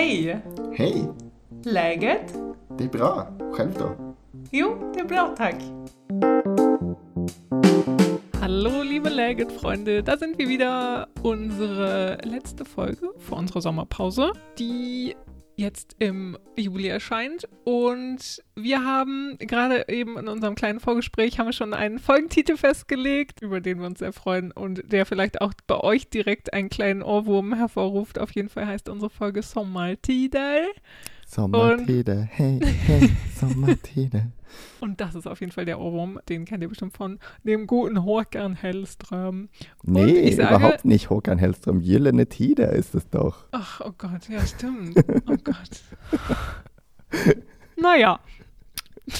Hej! Hej! Läget? Det är bra. Själv då? Jo, det är bra tack. Hallo, liebe Läget-Freunde, da sind wir wieder. Unsere letzte Folge vor unserer Sommerpause, die jetzt im Juli erscheint. Und wir haben gerade eben in unserem kleinen Vorgespräch haben wir schon einen Folgentitel festgelegt, über den wir uns sehr freuen und der vielleicht auch bei euch direkt einen kleinen Ohrwurm hervorruft. Auf jeden Fall heißt unsere Folge Sommertitel. Sommertide, hey, hey, Sommertide. Und das ist auf jeden Fall der Ohrwurm, den kennt ihr bestimmt von dem guten Håkan Hellström. Nee, ich sage- überhaupt nicht Håkan Hellström. Gyllene Tide ist es doch. Ach, oh Gott, ja, stimmt. Oh Gott. naja.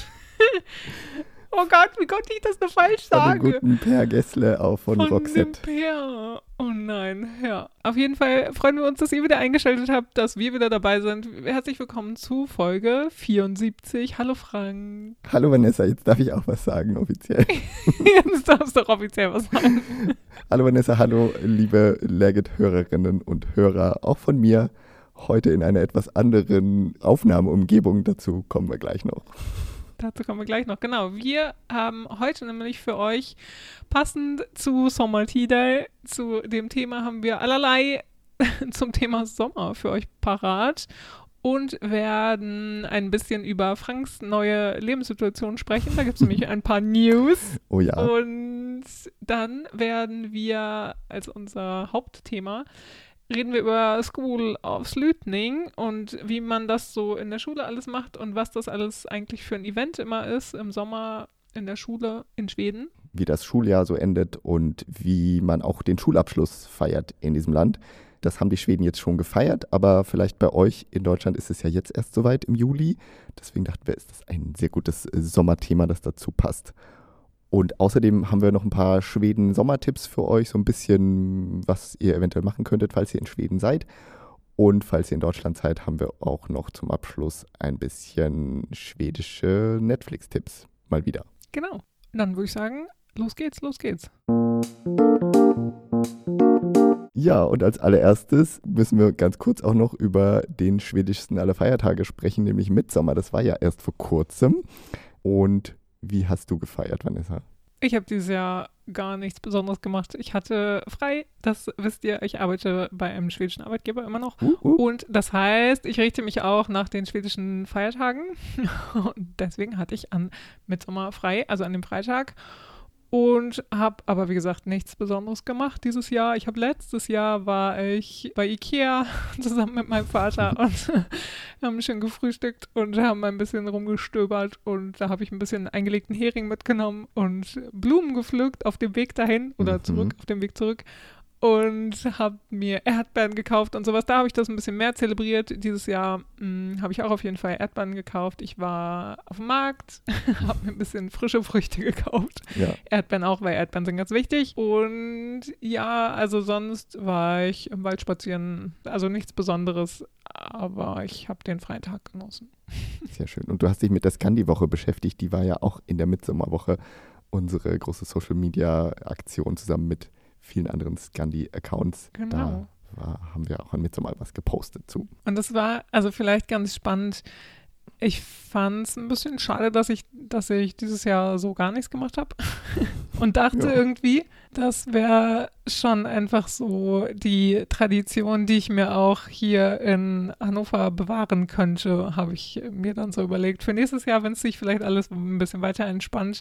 oh Gott, wie konnte ich das nur falsch Von dem sagen? guten Per Gessle auch von, Von dem Roxette. Peer. Oh nein, ja. Auf jeden Fall freuen wir uns, dass ihr wieder eingeschaltet habt, dass wir wieder dabei sind. Herzlich willkommen zu Folge 74. Hallo Frank. Hallo Vanessa, jetzt darf ich auch was sagen offiziell. Jetzt darfst du doch offiziell was sagen. Hallo Vanessa, hallo liebe Legit-Hörerinnen und Hörer, auch von mir. Heute in einer etwas anderen Aufnahmeumgebung, dazu kommen wir gleich noch. Dazu kommen wir gleich noch. Genau, wir haben heute nämlich für euch passend zu Sommertidal, zu dem Thema haben wir allerlei zum Thema Sommer für euch parat und werden ein bisschen über Franks neue Lebenssituation sprechen. Da gibt es nämlich ein paar News. Oh ja, Und dann werden wir als unser Hauptthema reden wir über School of Slutning und wie man das so in der Schule alles macht und was das alles eigentlich für ein Event immer ist im Sommer in der Schule in Schweden. wie das Schuljahr so endet und wie man auch den Schulabschluss feiert in diesem Land. Das haben die Schweden jetzt schon gefeiert, aber vielleicht bei euch in Deutschland ist es ja jetzt erst soweit im Juli. Deswegen dachten wir, ist das ein sehr gutes Sommerthema, das dazu passt. Und außerdem haben wir noch ein paar Schweden-Sommertipps für euch, so ein bisschen, was ihr eventuell machen könntet, falls ihr in Schweden seid. Und falls ihr in Deutschland seid, haben wir auch noch zum Abschluss ein bisschen schwedische Netflix-Tipps. Mal wieder. Genau. Dann würde ich sagen, los geht's, los geht's. Ja, und als allererstes müssen wir ganz kurz auch noch über den schwedischsten aller Feiertage sprechen, nämlich Mitsommer. Das war ja erst vor kurzem. Und wie hast du gefeiert, Vanessa? Ich habe dieses Jahr gar nichts Besonderes gemacht. Ich hatte frei, das wisst ihr, ich arbeite bei einem schwedischen Arbeitgeber immer noch. Uh, uh. Und das heißt, ich richte mich auch nach den schwedischen Feiertagen. Und deswegen hatte ich an Mitsommer frei, also an dem Freitag. Und habe aber, wie gesagt, nichts Besonderes gemacht dieses Jahr. Ich habe letztes Jahr war ich bei Ikea zusammen mit meinem Vater und haben schön gefrühstückt und haben ein bisschen rumgestöbert. Und da habe ich ein bisschen eingelegten Hering mitgenommen und Blumen gepflückt auf dem Weg dahin oder Mhm. zurück, auf dem Weg zurück und habe mir Erdbeeren gekauft und sowas. Da habe ich das ein bisschen mehr zelebriert. Dieses Jahr mh, habe ich auch auf jeden Fall Erdbeeren gekauft. Ich war auf dem Markt, habe mir ein bisschen frische Früchte gekauft. Ja, Erdbeeren auch, weil Erdbeeren sind ganz wichtig. Und ja, also sonst war ich im Wald spazieren. Also nichts Besonderes, aber ich habe den freien Tag genossen. sehr schön. Und du hast dich mit der Scandi-Woche beschäftigt. Die war ja auch in der Mitsommerwoche unsere große Social-Media-Aktion zusammen mit vielen anderen Scandi-Accounts. Genau. Da war, haben wir auch an Mitsommer was gepostet zu. Und das war also vielleicht ganz spannend. Ich fand es ein bisschen schade, dass ich, dass ich dieses Jahr so gar nichts gemacht habe. Und dachte Ja. irgendwie, das wäre schon einfach so die Tradition, die ich mir auch hier in Hannover bewahren könnte, habe ich mir dann so überlegt. Für nächstes Jahr, wenn es sich vielleicht alles ein bisschen weiter entspannt.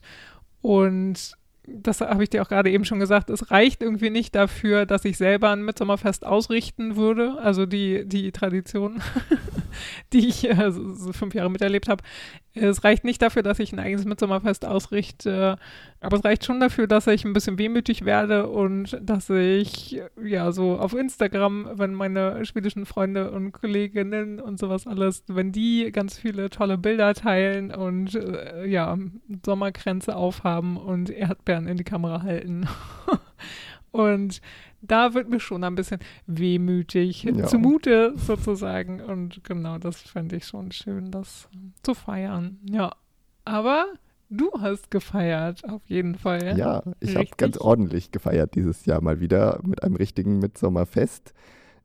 Und das habe ich dir auch gerade eben schon gesagt, es reicht irgendwie nicht dafür, dass ich selber ein Mitsommerfest ausrichten würde. Also die, die Tradition, die ich äh, so fünf Jahre miterlebt habe. Es reicht nicht dafür, dass ich ein eigenes Mitsommerfest ausrichte, aber es reicht schon dafür, dass ich ein bisschen wehmütig werde und dass ich ja so auf Instagram, wenn meine schwedischen Freunde und Kolleginnen und sowas alles, wenn die ganz viele tolle Bilder teilen und äh, ja, Sommerkränze aufhaben und Erdbeeren in die Kamera halten. und da wird mir schon ein bisschen wehmütig Ja. zumute sozusagen. Und genau, das fände ich schon schön, das zu feiern. Ja. Aber du hast gefeiert, auf jeden Fall. Ja, ich habe ganz ordentlich gefeiert dieses Jahr mal wieder mit einem richtigen Mitsommerfest.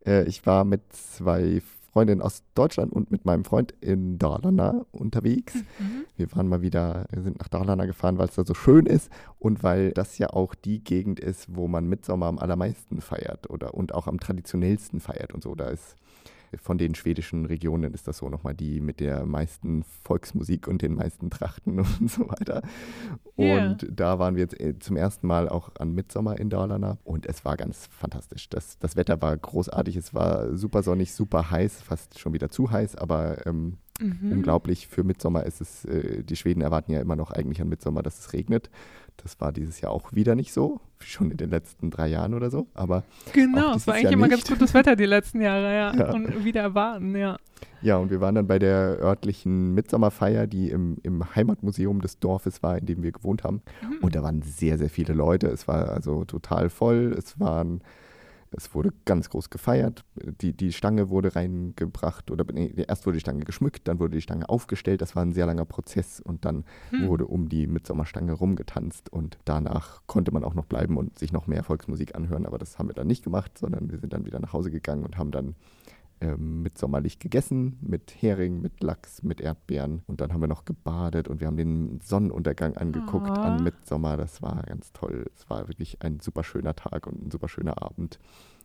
Äh, ich war mit zwei Freundin aus Deutschland und mit meinem Freund in Dalarna unterwegs. Mhm. Wir waren mal wieder, wir sind nach Dalarna gefahren, weil es da so schön ist und weil das ja auch die Gegend ist, wo man Mitsommer am allermeisten feiert oder und auch am traditionellsten feiert und so. Da ist von den schwedischen Regionen ist das so nochmal die mit der meisten Volksmusik und den meisten Trachten und so weiter. Ja. Und da waren wir jetzt äh, zum ersten Mal auch an Mitsommer in Dalarna und es war ganz fantastisch. Das, das Wetter war großartig, es war super sonnig, super heiß, fast schon wieder zu heiß, aber ähm, Mhm. unglaublich. Für Mitsommer ist es, äh, die Schweden erwarten ja immer noch eigentlich an Mitsommer, dass es regnet. Das war dieses Jahr auch wieder nicht so, wie schon in den letzten drei Jahren oder so. Aber Genau, es war eigentlich Jahr immer nicht. ganz gutes Wetter die letzten Jahre, ja. Ja. Und wieder erwarten, ja. ja, und wir waren dann bei der örtlichen Mitsommerfeier, die im, im Heimatmuseum des Dorfes war, in dem wir gewohnt haben. Mhm. Und da waren sehr, sehr viele Leute. Es war also total voll. Es waren, es wurde ganz groß gefeiert. Die, die Stange wurde reingebracht oder nee, erst wurde die Stange geschmückt, dann wurde die Stange aufgestellt. Das war ein sehr langer Prozess und dann Hm. wurde um die Mitsommerstange rumgetanzt und danach konnte man auch noch bleiben und sich noch mehr Volksmusik anhören. Aber das haben wir dann nicht gemacht, sondern wir sind dann wieder nach Hause gegangen und haben dann ähm, mitsommerlich gegessen mit Hering, mit Lachs, mit Erdbeeren und dann haben wir noch gebadet und wir haben den Sonnenuntergang angeguckt Ah. an Mitsommer. Das war ganz toll. Es war wirklich ein super schöner Tag und ein super schöner Abend.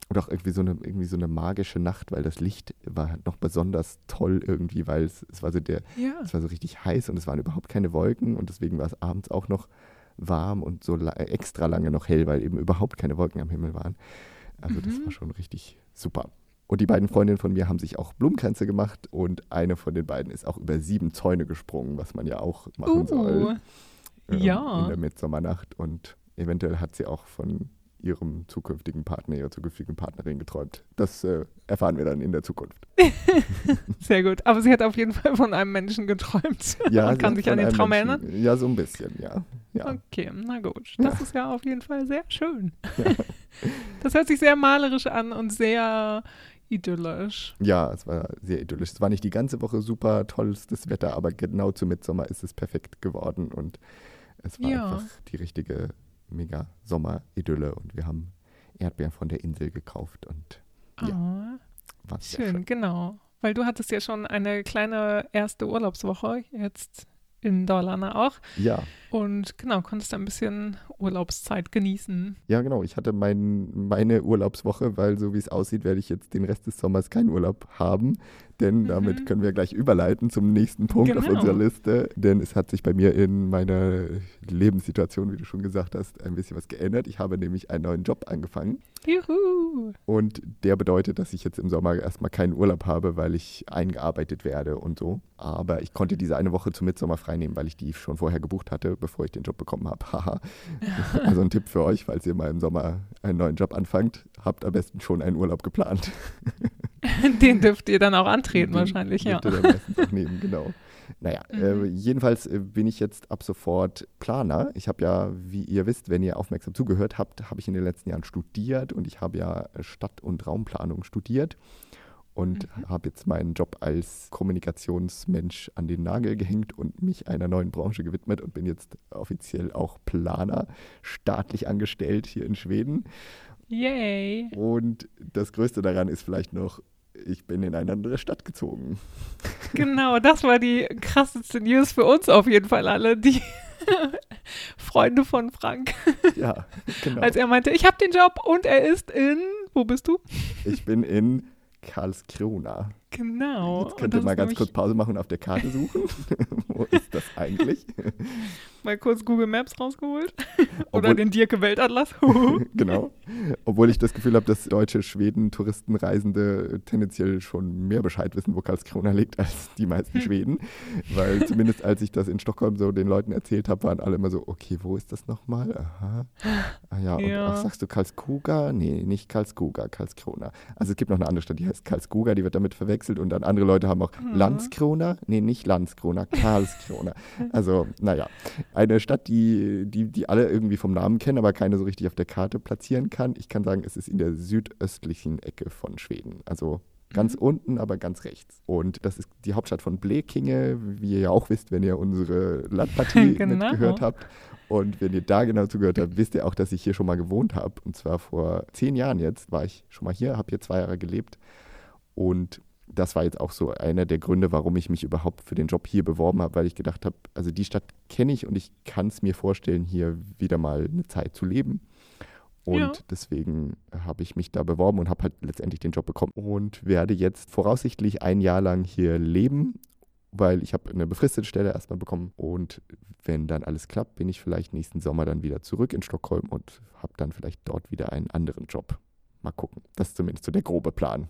Und auch irgendwie so eine, irgendwie so eine magische Nacht, weil das Licht war noch besonders toll irgendwie, weil es, es war so der, Ja. es war so richtig heiß und es waren überhaupt keine Wolken und deswegen war es abends auch noch warm und so la extra lange noch hell, weil eben überhaupt keine Wolken am Himmel waren. Also das Mhm. war schon richtig super. Und die beiden Freundinnen von mir haben sich auch Blumenkränze gemacht und eine von den beiden ist auch über sieben Zäune gesprungen, was man ja auch machen soll Uh, ähm, ja. in der Mitsommernacht. Und eventuell hat sie auch von ihrem zukünftigen Partner, ihrer zukünftigen Partnerin geträumt. Das äh, erfahren wir dann in der Zukunft. sehr gut. Aber sie hat auf jeden Fall von einem Menschen geträumt. Ja, Und kann sich an den Traum Menschen- erinnern? Ja, so ein bisschen, ja. ja. Okay, na gut. Das ist ja auf jeden Fall sehr schön. Das hört sich sehr malerisch an und sehr idyllisch. Ja, es war sehr idyllisch. Es war nicht die ganze Woche super tollstes Wetter, aber genau zu Mitsommer ist es perfekt geworden und es war Ja. einfach die richtige mega Sommeridylle und wir haben Erdbeeren von der Insel gekauft und Ja, war sehr schön, schön. genau. Weil du hattest ja schon eine kleine erste Urlaubswoche jetzt in Dalarna auch. Ja, Und genau, konntest ein bisschen Urlaubszeit genießen. ja genau. Ich hatte mein, meine Urlaubswoche, weil so wie es aussieht, werde ich jetzt den Rest des Sommers keinen Urlaub haben. Denn damit Mhm. können wir gleich überleiten zum nächsten Punkt auf Genau. unserer Liste. Denn es hat sich bei mir in meiner Lebenssituation, wie du schon gesagt hast, ein bisschen was geändert. Ich habe nämlich einen neuen Job angefangen. Juhu! Und der bedeutet, dass ich jetzt im Sommer erstmal keinen Urlaub habe, weil ich eingearbeitet werde und so. Aber ich konnte diese eine Woche zum Mitsommer freinehmen, weil ich die schon vorher gebucht hatte, bevor ich den Job bekommen habe. Haha. also ein Tipp für euch, falls ihr mal im Sommer einen neuen Job anfangt, habt am besten schon einen Urlaub geplant. Den dürft ihr dann auch antreten Den wahrscheinlich, ja. dürft ihr dann meistens auch nehmen, genau. Naja, Mhm. äh, jedenfalls äh, bin ich jetzt ab sofort Planer. Ich habe ja, wie ihr wisst, wenn ihr aufmerksam zugehört habt, habe ich in den letzten Jahren studiert und ich habe ja äh, Stadt- und Raumplanung studiert und Mhm. habe jetzt meinen Job als Kommunikationsmensch an den Nagel gehängt und mich einer neuen Branche gewidmet und bin jetzt offiziell auch Planer, staatlich angestellt hier in Schweden. Yay! Und das Größte daran ist vielleicht noch, ich bin in eine andere Stadt gezogen. Genau, das war die krasseste News für uns auf jeden Fall alle, die Freunde von Frank. Ja, genau. Als er meinte, ich habe den Job und er ist in, wo bist du? Ich bin in Karlskrona. Genau. Jetzt könnt ihr mal ganz kurz Pause machen und auf der Karte suchen. Wo ist das eigentlich? mal kurz Google Maps rausgeholt. Oder Obwohl- den Dirke Weltatlas. genau. Obwohl ich das Gefühl habe, dass deutsche Schweden, Touristenreisende tendenziell schon mehr Bescheid wissen, wo Karlskrona liegt, als die meisten Schweden. Weil zumindest als ich das in Stockholm so den Leuten erzählt habe, waren alle immer so, okay, wo ist das nochmal? Aha. Ah ja, und Ja. ach, sagst du Karlskoga? Nee, nicht Karlskoga, Karlskrona. Also es gibt noch eine andere Stadt, die heißt Karlskoga, die wird damit verwechselt und dann andere Leute haben auch Mhm. Landskrona? Nee, nicht Landskrona, Karlskrona. also, naja, eine Stadt, die, die, die alle irgendwie vom Namen kennen, aber keine so richtig auf der Karte platzieren kann. Ich kann sagen, es ist in der südöstlichen Ecke von Schweden. Also ganz Mhm. unten, aber ganz rechts. Und das ist die Hauptstadt von Blekinge, wie ihr ja auch wisst, wenn ihr unsere Landpartie Genau. mitgehört habt. Und wenn ihr da genau zugehört habt, wisst ihr auch, dass ich hier schon mal gewohnt habe. Und zwar vor zehn Jahren jetzt war ich schon mal hier, habe hier zwei Jahre gelebt. Und das war jetzt auch so einer der Gründe, warum ich mich überhaupt für den Job hier beworben habe, weil ich gedacht habe, also die Stadt kenne ich und ich kann es mir vorstellen, hier wieder mal eine Zeit zu leben. Und ja. deswegen habe ich mich da beworben und habe halt letztendlich den Job bekommen und werde jetzt voraussichtlich ein Jahr lang hier leben, weil ich habe eine befristete Stelle erstmal bekommen und wenn dann alles klappt, bin ich vielleicht nächsten Sommer dann wieder zurück in Stockholm und habe dann vielleicht dort wieder einen anderen Job. Mal gucken. Das ist zumindest so der grobe Plan.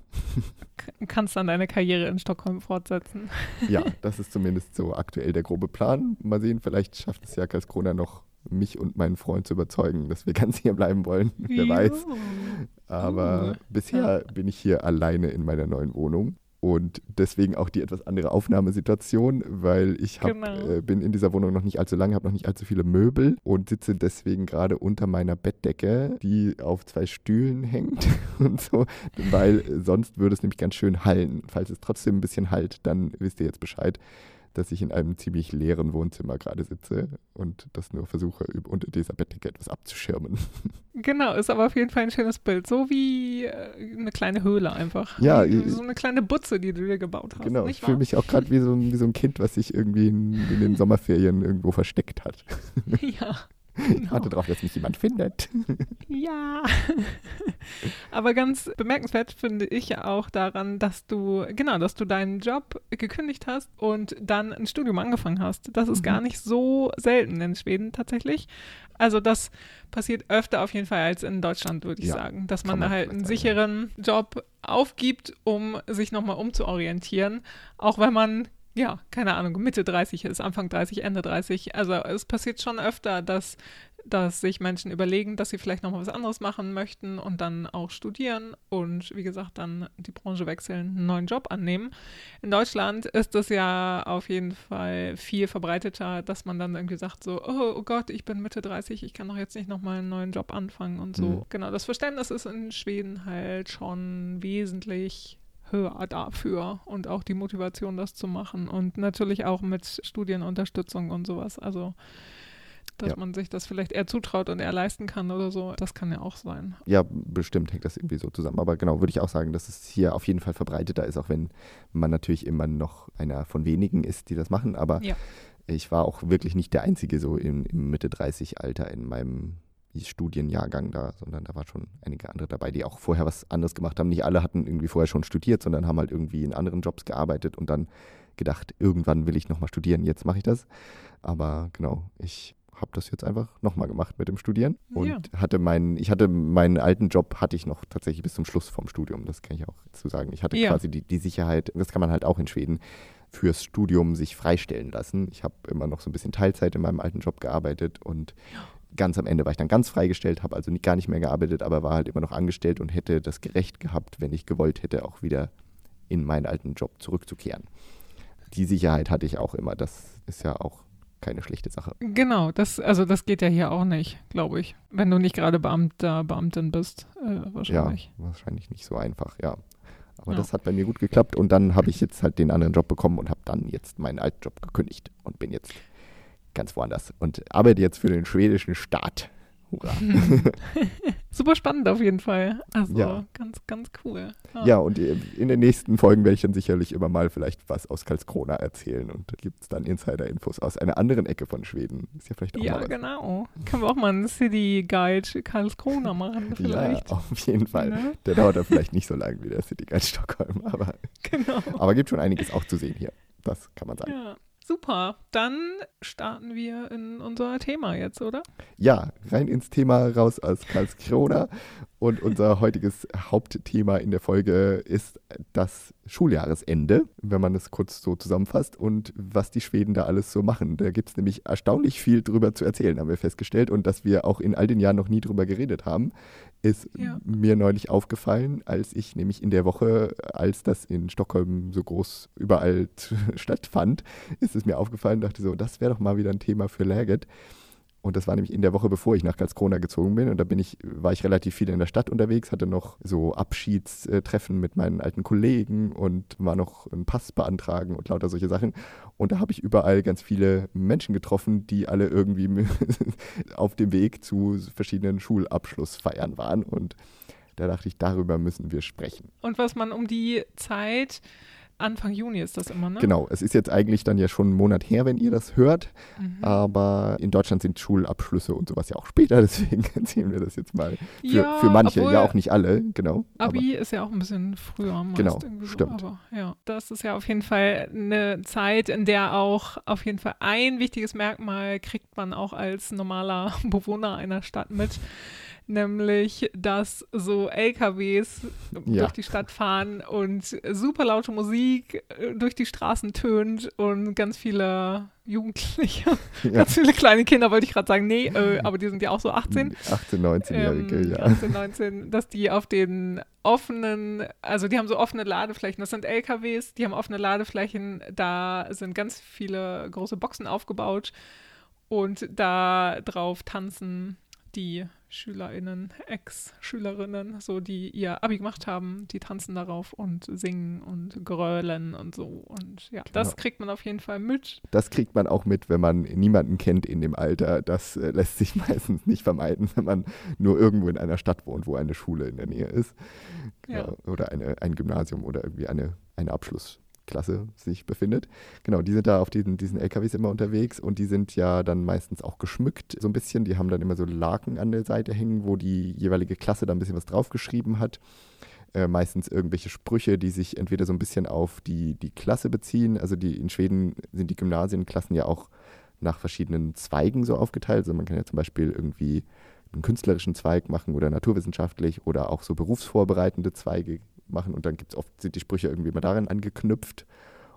Kannst dann deine Karriere in Stockholm fortsetzen. ja, das ist zumindest so aktuell der grobe Plan. Mal sehen, vielleicht schafft es ja Karlskrona noch mich und meinen Freund zu überzeugen, dass wir ganz hier bleiben wollen. Wer weiß. Aber uh, bisher ja. bin ich hier alleine in meiner neuen Wohnung. Und deswegen auch die etwas andere Aufnahmesituation, weil ich hab, genau. äh, bin in dieser Wohnung noch nicht allzu lange, habe noch nicht allzu viele Möbel und sitze deswegen gerade unter meiner Bettdecke, die auf zwei Stühlen hängt und so, weil sonst würde es nämlich ganz schön hallen. Falls es trotzdem ein bisschen halt, dann wisst ihr jetzt Bescheid dass ich in einem ziemlich leeren Wohnzimmer gerade sitze und das nur versuche, unter dieser Bettdecke etwas abzuschirmen. Genau, ist aber auf jeden Fall ein schönes Bild. So wie äh, eine kleine Höhle einfach. Ja. So eine kleine Butze, die du dir gebaut hast. Genau, ich fühle mich auch gerade wie, so, wie so ein Kind, was sich irgendwie in, in den Sommerferien irgendwo versteckt hat. Ja. Genau. Warte darauf, dass mich jemand findet. Ja. Aber ganz bemerkenswert finde ich ja auch daran, dass du, genau, dass du deinen Job gekündigt hast und dann ein Studium angefangen hast. Das ist mhm. gar nicht so selten in Schweden tatsächlich. Also das passiert öfter auf jeden Fall als in Deutschland, würde ich ja, sagen. Dass man, man halt einen sicheren Job aufgibt, um sich nochmal umzuorientieren. Auch wenn man ja, keine Ahnung, Mitte 30 ist, Anfang 30, Ende 30. Also es passiert schon öfter, dass, dass sich Menschen überlegen, dass sie vielleicht noch mal was anderes machen möchten und dann auch studieren und wie gesagt dann die Branche wechseln, einen neuen Job annehmen. In Deutschland ist es ja auf jeden Fall viel verbreiteter, dass man dann irgendwie sagt so, oh, oh Gott, ich bin Mitte 30, ich kann doch jetzt nicht noch mal einen neuen Job anfangen und so. Mhm. Genau, das Verständnis ist in Schweden halt schon wesentlich höher dafür und auch die Motivation, das zu machen. Und natürlich auch mit Studienunterstützung und sowas. Also dass ja. man sich das vielleicht eher zutraut und eher leisten kann oder so. Das kann ja auch sein. Ja, bestimmt hängt das irgendwie so zusammen. Aber genau, würde ich auch sagen, dass es hier auf jeden Fall verbreiteter ist, auch wenn man natürlich immer noch einer von wenigen ist, die das machen. Aber ja. ich war auch wirklich nicht der Einzige so im, im Mitte 30 Alter in meinem Studienjahrgang da, sondern da waren schon einige andere dabei, die auch vorher was anderes gemacht haben. Nicht alle hatten irgendwie vorher schon studiert, sondern haben halt irgendwie in anderen Jobs gearbeitet und dann gedacht, irgendwann will ich nochmal studieren, jetzt mache ich das. Aber genau, ich habe das jetzt einfach nochmal gemacht mit dem Studieren und ja. hatte meinen, ich hatte meinen alten Job hatte ich noch tatsächlich bis zum Schluss vom Studium, das kann ich auch zu sagen. Ich hatte ja. quasi die, die Sicherheit, das kann man halt auch in Schweden, fürs Studium sich freistellen lassen. Ich habe immer noch so ein bisschen Teilzeit in meinem alten Job gearbeitet und ganz am Ende war ich dann ganz freigestellt, habe also nicht, gar nicht mehr gearbeitet, aber war halt immer noch angestellt und hätte das gerecht gehabt, wenn ich gewollt hätte, auch wieder in meinen alten Job zurückzukehren. Die Sicherheit hatte ich auch immer. Das ist ja auch keine schlechte Sache. Genau, das, also das geht ja hier auch nicht, glaube ich. Wenn du nicht gerade Beamter, Beamtin bist, äh, wahrscheinlich. Ja, wahrscheinlich nicht so einfach, ja. Aber ja. das hat bei mir gut geklappt und dann habe ich jetzt halt den anderen Job bekommen und habe dann jetzt meinen alten Job gekündigt und bin jetzt ganz woanders und arbeite jetzt für den schwedischen Staat. Hurra. Super spannend auf jeden Fall. Also ja. ganz, ganz cool. Ja. ja. und in den nächsten Folgen werde ich dann sicherlich immer mal vielleicht was aus Karlskrona erzählen und gibt es dann Insider-Infos aus einer anderen Ecke von Schweden. Ist ja vielleicht auch Ja, genau. Können wir auch mal einen City Guide Karlskrona machen vielleicht. Ja, auf jeden Fall. Ne? Der dauert dann vielleicht nicht so lange wie der City Guide Stockholm, aber, genau. aber gibt schon einiges auch zu sehen hier. Das kann man sagen. Ja. Super, dann starten wir in unser Thema jetzt, oder? Ja, rein ins Thema raus aus Karlskrona. Und unser heutiges Hauptthema in der Folge ist das Schuljahresende, wenn man es kurz so zusammenfasst und was die Schweden da alles so machen. Da gibt es nämlich erstaunlich viel drüber zu erzählen, haben wir festgestellt. Und dass wir auch in all den Jahren noch nie drüber geredet haben, ist ja. mir neulich aufgefallen, als ich nämlich in der Woche, als das in Stockholm so groß überall stattfand, ist es mir aufgefallen, dachte so, das wäre doch mal wieder ein Thema für Läget. Und das war nämlich in der Woche, bevor ich nach Karlskrona gezogen bin. Und da bin ich, war ich relativ viel in der Stadt unterwegs, hatte noch so Abschiedstreffen mit meinen alten Kollegen und war noch einen Pass beantragen und lauter solche Sachen. Und da habe ich überall ganz viele Menschen getroffen, die alle irgendwie auf dem Weg zu verschiedenen Schulabschlussfeiern waren. Und Da dachte ich, darüber müssen wir sprechen. Und was man um die Zeit Anfang Juni ist das immer, ne? Genau, es ist jetzt eigentlich dann ja schon einen Monat her, wenn ihr das hört, mhm. aber in Deutschland sind Schulabschlüsse und sowas ja auch später, deswegen erzählen wir das jetzt mal. Für, ja, für manche, ja auch nicht alle, genau. Abi ist ja auch ein bisschen früher. Genau, stimmt. So, aber, ja, das ist ja auf jeden Fall eine Zeit, in der auch auf jeden Fall ein wichtiges Merkmal kriegt man auch als normaler Bewohner einer Stadt mit nämlich dass so LKWs ja. durch die Stadt fahren und super laute Musik äh, durch die Straßen tönt und ganz viele Jugendliche, ja. ganz viele kleine Kinder, wollte ich gerade sagen, nee, äh, aber die sind ja auch so 18. 18, 19-Jährige, ähm, ja. 18, 19, dass die auf den offenen, also die haben so offene Ladeflächen, das sind LKWs, die haben offene Ladeflächen, da sind ganz viele große Boxen aufgebaut und da drauf tanzen die SchülerInnen, Ex-Schülerinnen, so die ihr Abi gemacht haben, die tanzen darauf und singen und grölen und so. Und ja, genau. das kriegt man auf jeden Fall mit. Das kriegt man auch mit, wenn man niemanden kennt in dem Alter. Das äh, lässt sich meistens nicht vermeiden, wenn man nur irgendwo in einer Stadt wohnt, wo eine Schule in der Nähe ist. Ja. Äh, oder eine, ein Gymnasium oder irgendwie eine, eine Abschluss. Klasse sich befindet. Genau, die sind da auf diesen, diesen LKWs immer unterwegs und die sind ja dann meistens auch geschmückt so ein bisschen. Die haben dann immer so Laken an der Seite hängen, wo die jeweilige Klasse da ein bisschen was draufgeschrieben hat. Äh, meistens irgendwelche Sprüche, die sich entweder so ein bisschen auf die, die Klasse beziehen. Also die in Schweden sind die Gymnasienklassen ja auch nach verschiedenen Zweigen so aufgeteilt. Also man kann ja zum Beispiel irgendwie einen künstlerischen Zweig machen oder naturwissenschaftlich oder auch so berufsvorbereitende Zweige machen und dann gibt es oft, sind die Sprüche irgendwie immer darin angeknüpft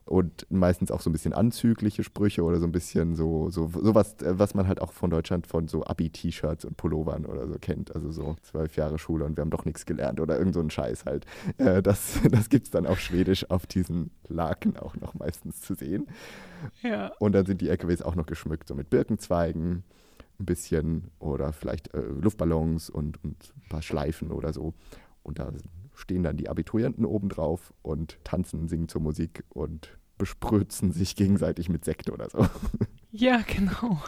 und meistens auch so ein bisschen anzügliche Sprüche oder so ein bisschen so, so sowas, äh, was man halt auch von Deutschland von so Abi-T-Shirts und Pullovern oder so kennt. Also so zwölf Jahre Schule und wir haben doch nichts gelernt oder irgend so ein Scheiß halt. Äh, das das gibt es dann auf Schwedisch auf diesen Laken auch noch meistens zu sehen. Ja. Und dann sind die LKWs auch noch geschmückt, so mit Birkenzweigen ein bisschen oder vielleicht äh, Luftballons und, und ein paar Schleifen oder so. Und da stehen dann die Abiturienten obendrauf und tanzen, singen zur Musik und besprötzen sich gegenseitig mit Sekt oder so. Ja, genau.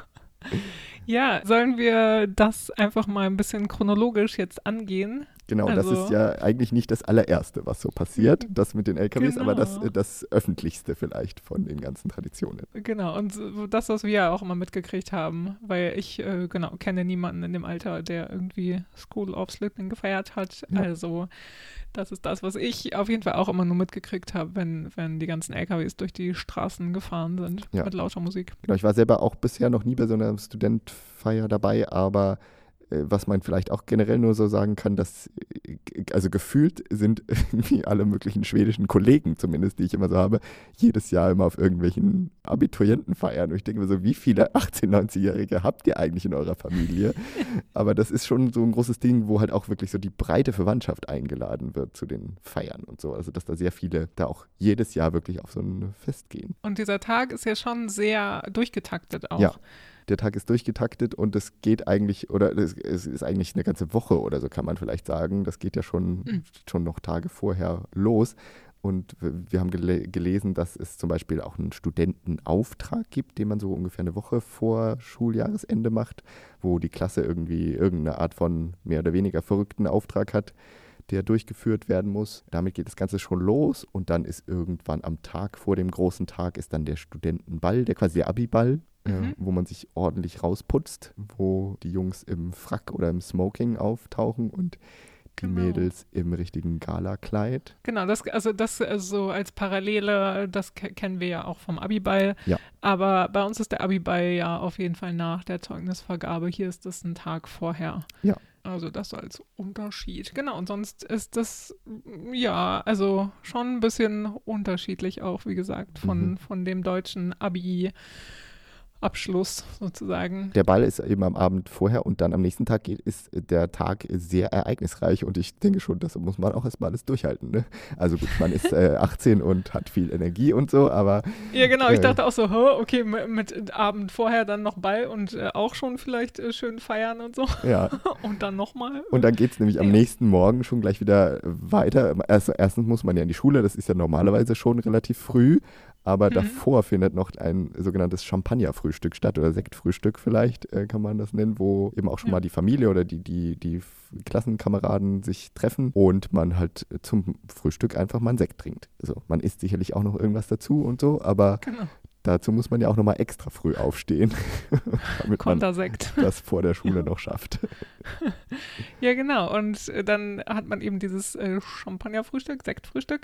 Ja, sollen wir das einfach mal ein bisschen chronologisch jetzt angehen? Genau, also, das ist ja eigentlich nicht das allererste, was so passiert, das mit den LKWs, genau. aber das, genau. das öffentlichste vielleicht von den ganzen Traditionen. Genau, und das, was wir ja auch immer mitgekriegt haben, weil ich, äh, genau, kenne niemanden in dem Alter, der irgendwie School of Slipning gefeiert hat. Ja. Also das ist das, was ich auf jeden Fall auch immer nur mitgekriegt habe, wenn, wenn die ganzen LKWs durch die Straßen gefahren sind ja. mit lauter Musik. Genau, ich war selber auch bisher noch nie bei so einer Studentfeier dabei, aber was man vielleicht auch generell nur so sagen kann, dass, äh, also gefühlt sind irgendwie alle möglichen schwedischen Kollegen, zumindest, die ich immer so habe, jedes Jahr immer auf irgendwelchen Abiturienten feiern. Und ich denke mir so, wie viele 18-, 19-Jährige habt ihr eigentlich in eurer Familie? Aber das ist schon so ein großes Ding, wo halt auch wirklich so die breite Verwandtschaft eingeladen wird zu den Feiern und so. Also, dass da sehr viele da auch jedes Jahr wirklich auf so ein Fest gehen. Und dieser Tag ist ja schon sehr durchgetaktet auch. Ja der Tag ist durchgetaktet und es geht eigentlich, oder es, ist eigentlich eine ganze Woche oder so, kann man vielleicht sagen. Das geht ja schon, mhm. schon noch Tage vorher los. Und wir haben gele gelesen, dass es zum Beispiel auch einen Studentenauftrag gibt, den man so ungefähr eine Woche vor Schuljahresende macht, wo die Klasse irgendwie irgendeine Art von mehr oder weniger verrückten Auftrag hat, der durchgeführt werden muss. Damit geht das Ganze schon los und dann ist irgendwann am Tag vor dem großen Tag ist dann der Studentenball, der quasi der Abiball, mhm. wo man sich ordentlich rausputzt, wo die Jungs im Frack oder im Smoking auftauchen und die genau. Mädels im richtigen Gala-Kleid. Genau, das, also das also als Parallele, das kennen wir ja auch vom Abiball. Ja. Aber bei uns ist der Abiball ja auf jeden Fall nach der Zeugnisvergabe. Hier ist es ein Tag vorher. Ja. Also das als Unterschied. Genau, und sonst ist das, ja, also schon ein bisschen unterschiedlich auch, wie gesagt, von, mhm. von dem deutschen Abi. Abschluss sozusagen. Der Ball ist eben am Abend vorher und dann am nächsten Tag geht, ist der Tag sehr ereignisreich und ich denke schon, das muss man auch erstmal alles durchhalten. Ne? Also gut, man ist äh, 18 und hat viel Energie und so, aber. Ja, genau, ich äh, dachte auch so, okay, mit Abend vorher dann noch Ball und äh, auch schon vielleicht äh, schön feiern und so. Ja. und dann nochmal. Und dann geht es nämlich am nächsten Morgen schon gleich wieder weiter. Also erstens muss man ja in die Schule, das ist ja normalerweise schon relativ früh, Aber Mhm. davor findet noch ein sogenanntes Champagnerfrühstück statt oder Sektfrühstück vielleicht, äh, kann man das nennen, wo eben auch schon Ja. mal die Familie oder die, die, die Klassenkameraden sich treffen und man halt zum Frühstück einfach mal einen Sekt trinkt. Also man isst sicherlich auch noch irgendwas dazu und so, aber Genau. dazu muss man ja auch nochmal extra früh aufstehen, damit man Kontersekt. das vor der Schule Ja. noch schafft. Ja, genau. Und dann hat man eben dieses äh, Champagnerfrühstück, Sektfrühstück.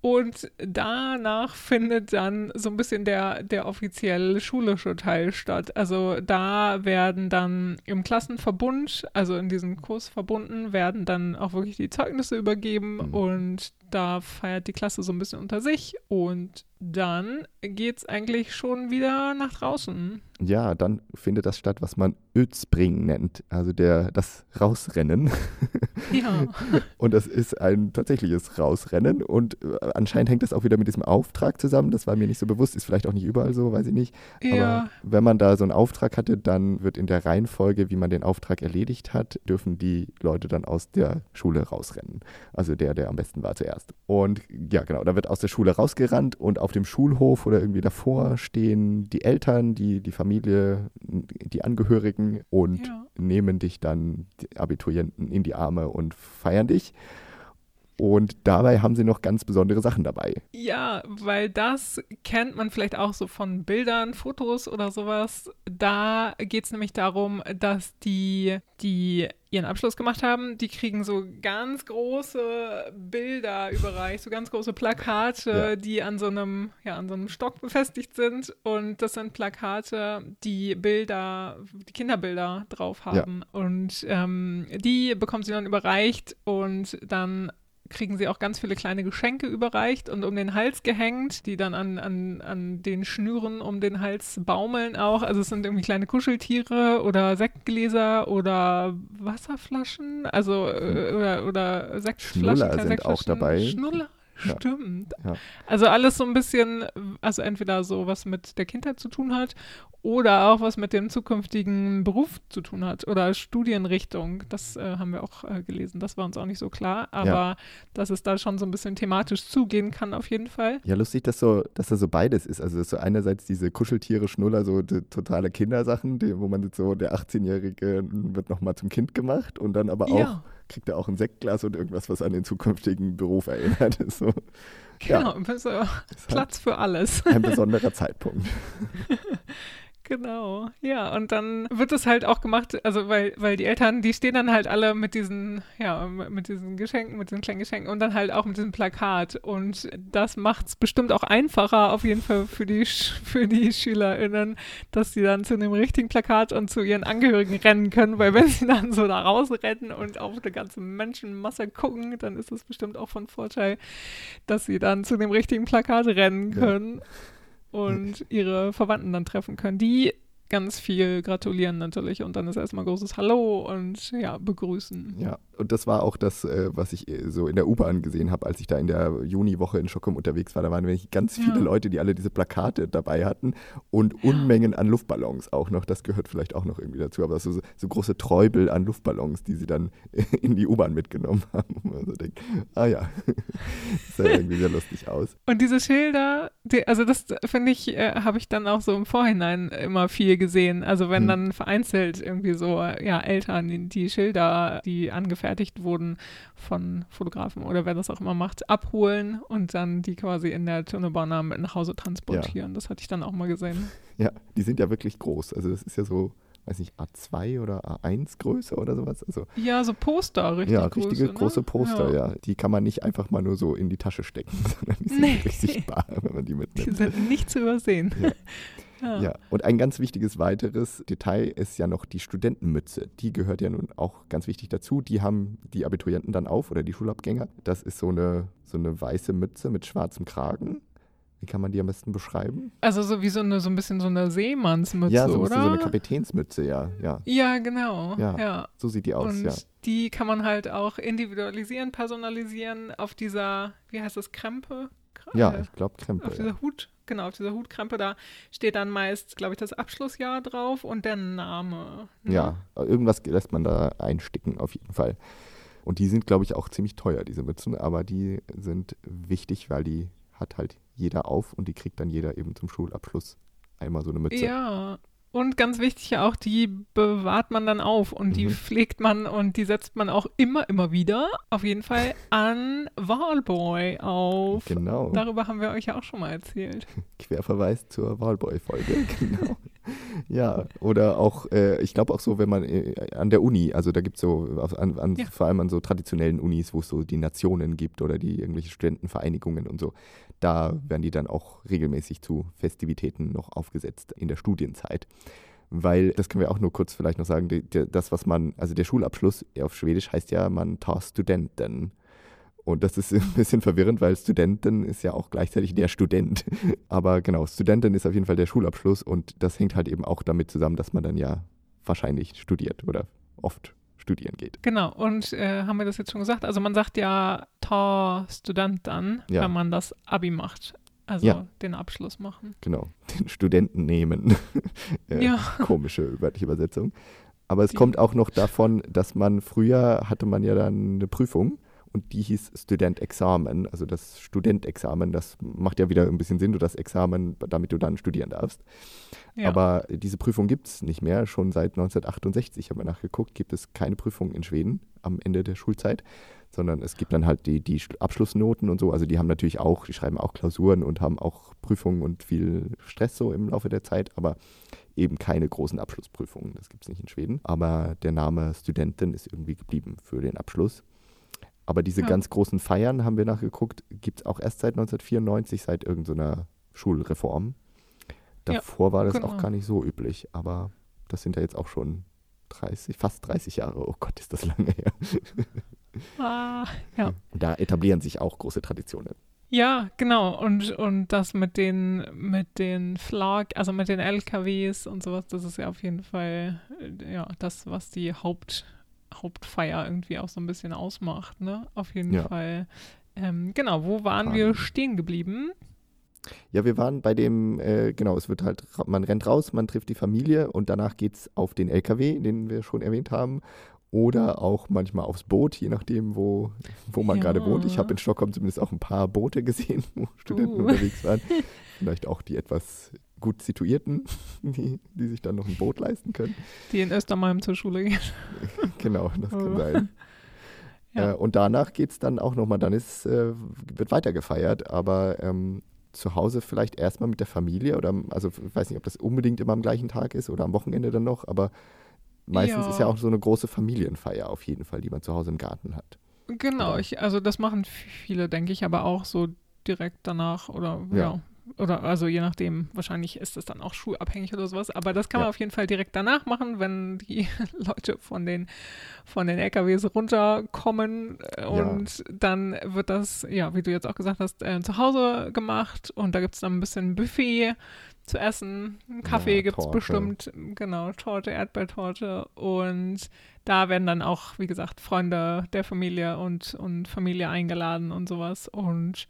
Und danach findet dann so ein bisschen der, der offiziell schulische Teil statt. Also da werden dann im Klassenverbund, also in diesen Kursverbunden, werden dann auch wirklich die Zeugnisse übergeben Mhm. und da feiert die Klasse so ein bisschen unter sich und dann geht's eigentlich schon wieder nach draußen. Ja, dann findet das statt, was man Ötzbring nennt, also der, das Rausrennen. Ja. Und das ist ein tatsächliches Rausrennen und äh, anscheinend hängt das auch wieder mit diesem Auftrag zusammen. Das war mir nicht so bewusst, ist vielleicht auch nicht überall so, weiß ich nicht. ja. Aber wenn man da so einen Auftrag hatte, dann wird in der Reihenfolge, wie man den Auftrag erledigt hat, dürfen die Leute dann aus der Schule rausrennen. Also der, der am besten war zuerst. Und ja, genau, da wird aus der Schule rausgerannt und auf dem Schulhof oder irgendwie davor stehen die Eltern, die, die Familie, die Angehörigen und Ja. nehmen dich dann, die Abiturienten, in die Arme und feiern dich. Und dabei haben sie noch ganz besondere Sachen dabei. Ja, weil das kennt man vielleicht auch so von Bildern, Fotos oder sowas. Da geht es nämlich darum, dass die, die ihren Abschluss gemacht haben, die kriegen so ganz große Bilder überreicht, so ganz große Plakate, Ja. die an so einem, ja, an so einem Stock befestigt sind. Und das sind Plakate, die Bilder, die Kinderbilder drauf Ja. haben. Und ähm, die bekommen sie dann überreicht und dann kriegen sie auch ganz viele kleine Geschenke überreicht und um den Hals gehängt, die dann an, an, an den Schnüren um den Hals baumeln auch. Also es sind irgendwie kleine Kuscheltiere oder Sektgläser oder Wasserflaschen, also äh, oder, oder Sektflaschen. Schnuller sind auch dabei. Schnuller. Stimmt. Ja. Also alles so ein bisschen, also entweder so was mit der Kindheit zu tun hat oder auch was mit dem zukünftigen Beruf zu tun hat oder Studienrichtung. Das äh, haben wir auch äh, gelesen. Das war uns auch nicht so klar, aber dass es da schon so ein bisschen thematisch zugehen kann auf jeden Fall. Ja, lustig, dass, so, dass da so beides ist. Also, dass so einerseits diese Kuscheltiere, Schnuller, so die, totale Kindersachen, die, wo man so, der 18-Jährige wird nochmal zum Kind gemacht und dann aber auch, Ja. Kriegt er auch ein Sektglas und irgendwas, was an den zukünftigen Beruf erinnert. Ist so Ja. Genau, halt Platz für alles. ein besonderer Zeitpunkt. Genau, ja, und dann wird es halt auch gemacht, also weil, weil die Eltern, die stehen dann halt alle mit diesen, ja, mit diesen Geschenken, mit diesen kleinen Geschenken und dann halt auch mit diesem Plakat. Und das macht es bestimmt auch einfacher, auf jeden Fall für die, für die SchülerInnen, dass sie dann zu dem richtigen Plakat und zu ihren Angehörigen rennen können, weil wenn sie dann so da rausrennen und auf eine ganze Menschenmasse gucken, dann ist es bestimmt auch von Vorteil, dass sie dann zu dem richtigen Plakat rennen Ja. Und ihre Verwandten dann treffen können, die ganz viel gratulieren natürlich und dann ist erstmal großes Hallo und ja, begrüßen. Ja, und das war auch das, äh, was ich äh, so in der U-Bahn gesehen habe, als ich da in der Juniwoche in Stockholm unterwegs war. Da waren wirklich ganz viele Ja. Leute, die alle diese Plakate dabei hatten und Unmengen an Luftballons auch noch. Das gehört vielleicht auch noch irgendwie dazu, aber so, so große Träubel an Luftballons, die sie dann in die U-Bahn mitgenommen haben. Wo man so denkt, ah ja, das sah irgendwie sehr lustig aus. Und diese Schilder, die, also das finde ich, äh, habe ich dann auch so im Vorhinein immer viel gesehen. Also wenn Hm. dann vereinzelt irgendwie so, ja, Eltern die, die Schilder, die angefertigt wurden von Fotografen oder wer das auch immer macht, abholen und dann die quasi in der Tunnelbahn mit nach Hause transportieren. Das hatte ich dann auch mal gesehen. Ja, die sind ja wirklich groß. Also das ist ja so, weiß nicht, A2 oder A1 Größe oder sowas. Also Ja, so Poster, richtig ja, richtige ne? große Poster, ja. Die kann man nicht einfach mal nur so in die Tasche stecken, sondern die sind Nee. wirklich sichtbar, wenn man die Die mitnimmt. sind nicht zu übersehen. Ja. Ja. Ja, und ein ganz wichtiges weiteres Detail ist ja noch die Studentenmütze. Die gehört ja nun auch ganz wichtig dazu. Die haben die Abiturienten dann auf oder die Schulabgänger. Das ist so eine, so eine weiße Mütze mit schwarzem Kragen. Wie kann man die am besten beschreiben? Also so wie so, eine, so ein bisschen so eine Seemannsmütze, ja, so oder? bisschen so eine Kapitänsmütze, ja, ja. ja, genau. Ja, Ja. So sieht die aus, Und ja. die kann man halt auch individualisieren, personalisieren auf dieser, wie heißt das, Krempe? Kr- Ja, ich glaube Krempe. auf Ja. dieser Hut, genau, auf dieser Hutkrempe, da steht dann meist, glaube ich, das Abschlussjahr drauf und der Name. ne? ja, irgendwas lässt man da einsticken auf jeden Fall. Und die sind, glaube ich, auch ziemlich teuer, diese Mützen, aber die sind wichtig, weil die hat halt jeder auf und die kriegt dann jeder eben zum Schulabschluss einmal so eine Mütze. Ja, und ganz wichtig ja auch, die bewahrt man dann auf und die Mhm. pflegt man und die setzt man auch immer, immer wieder auf jeden Fall an Wahlboy auf. Genau. Darüber haben wir euch ja auch schon mal erzählt. Querverweis zur Wahlboy-Folge, genau. Ja, oder auch, äh, ich glaube auch so, wenn man äh, an der Uni, also da gibt es so, auf, an, an, Ja. vor allem an so traditionellen Unis, wo es so die Nationen gibt oder die irgendwelche Studentenvereinigungen und so, da werden die dann auch regelmäßig zu Festivitäten noch aufgesetzt in der Studienzeit. Weil, das können wir auch nur kurz vielleicht noch sagen, die, die, das, was man, also der Schulabschluss auf Schwedisch heißt ja, man tar Studenten. Und das ist ein bisschen verwirrend, weil Studenten ist ja auch gleichzeitig der Student. Aber genau, Studenten ist auf jeden Fall der Schulabschluss und das hängt halt eben auch damit zusammen, dass man dann ja wahrscheinlich studiert oder oft studieren geht. Genau, und äh, haben wir das jetzt schon gesagt? Also man sagt ja ta Student dann, Ja. wenn man das Abi macht. Also Ja. den Abschluss machen. Genau, den Studenten nehmen. Äh, Ja. Komische wörtliche Übersetzung. Aber es Die- kommt auch noch davon, dass man früher hatte man ja dann eine Prüfung und die hieß Studentexamen, also das Studentexamen, das macht ja wieder ein bisschen Sinn, du das Examen, damit du dann studieren darfst. Ja. Aber diese Prüfung gibt es nicht mehr. Schon seit 1968 haben wir nachgeguckt, gibt es keine Prüfung in Schweden am Ende der Schulzeit, sondern es gibt dann halt die, die Sch- Abschlussnoten und so. Also die haben natürlich auch, die schreiben auch Klausuren und haben auch Prüfungen und viel Stress so im Laufe der Zeit, aber eben keine großen Abschlussprüfungen. Das gibt es nicht in Schweden. Aber der Name Studenten ist irgendwie geblieben für den Abschluss. Aber diese Ja. ganz großen Feiern, haben wir nachgeguckt, gibt es auch erst seit 1994, seit irgendeiner Schulreform. Ja, Davor war das genau. auch gar nicht so üblich, aber das sind ja jetzt auch schon 30, fast 30 Jahre. Oh Gott, ist das lange her. ah, ja. Da etablieren sich auch große Traditionen. Ja, genau. Und, und das mit den, mit den Flag, also mit den LKWs und sowas, das ist ja auf jeden Fall äh, ja, das, was die Haupt, Hauptfeier irgendwie auch so ein bisschen ausmacht, ne? Auf jeden Ja. Fall. Ähm, genau, wo waren Party. wir stehen geblieben? Ja, wir waren bei dem, äh, genau, es wird halt, man rennt raus, man trifft die Familie und danach geht es auf den LKW, den wir schon erwähnt haben. Oder auch manchmal aufs Boot, je nachdem, wo, wo man Ja. gerade wohnt. Ich habe in Stockholm zumindest auch ein paar Boote gesehen, wo Studenten Uh. unterwegs waren. Vielleicht auch die etwas gut situierten, die, die sich dann noch ein Boot leisten können. Die in Östermalm zur Schule gehen. Genau, das kann Oh. sein. Ja. Äh, und danach geht es dann auch nochmal, dann ist, äh, wird weiter gefeiert, aber ähm, zu Hause vielleicht erstmal mit der Familie oder, also ich weiß nicht, ob das unbedingt immer am gleichen Tag ist oder am Wochenende dann noch, aber meistens Ja. ist ja auch so eine große Familienfeier auf jeden Fall, die man zu Hause im Garten hat. Genau, Oder? ich, also das machen viele, denke ich, aber auch so direkt danach oder ja. Ja. Oder also je nachdem, wahrscheinlich ist es dann auch schulabhängig oder sowas, aber das kann man Ja. auf jeden Fall direkt danach machen, wenn die Leute von den, von den LKWs runterkommen äh, und dann wird das, ja, wie du jetzt auch gesagt hast, äh, zu Hause gemacht und da gibt es dann ein bisschen Buffet zu essen, einen Kaffee Ja, gibt es bestimmt, genau, Torte, Erdbeertorte und da werden dann auch, wie gesagt, Freunde der Familie und, und Familie eingeladen und sowas. Und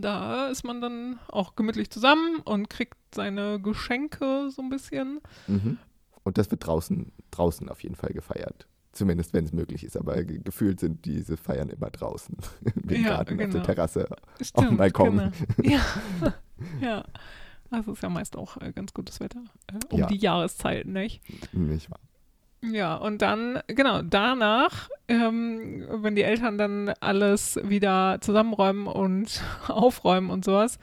da ist man dann auch gemütlich zusammen und kriegt seine Geschenke so ein bisschen. Mhm. Und das wird draußen, draußen auf jeden Fall gefeiert. Zumindest wenn es möglich ist, aber ge gefühlt sind diese Feiern immer draußen. Im Ja, Garten, auf genau. der Terrasse. Stimmt, Balkon. Genau. Ja. ja. Also ist ja meist auch äh, ganz gutes Wetter. Äh, um Ja. die Jahreszeit, nicht? Nicht wahr? Ja, und dann, genau, danach, ähm, wenn die Eltern dann alles wieder zusammenräumen und aufräumen und sowas,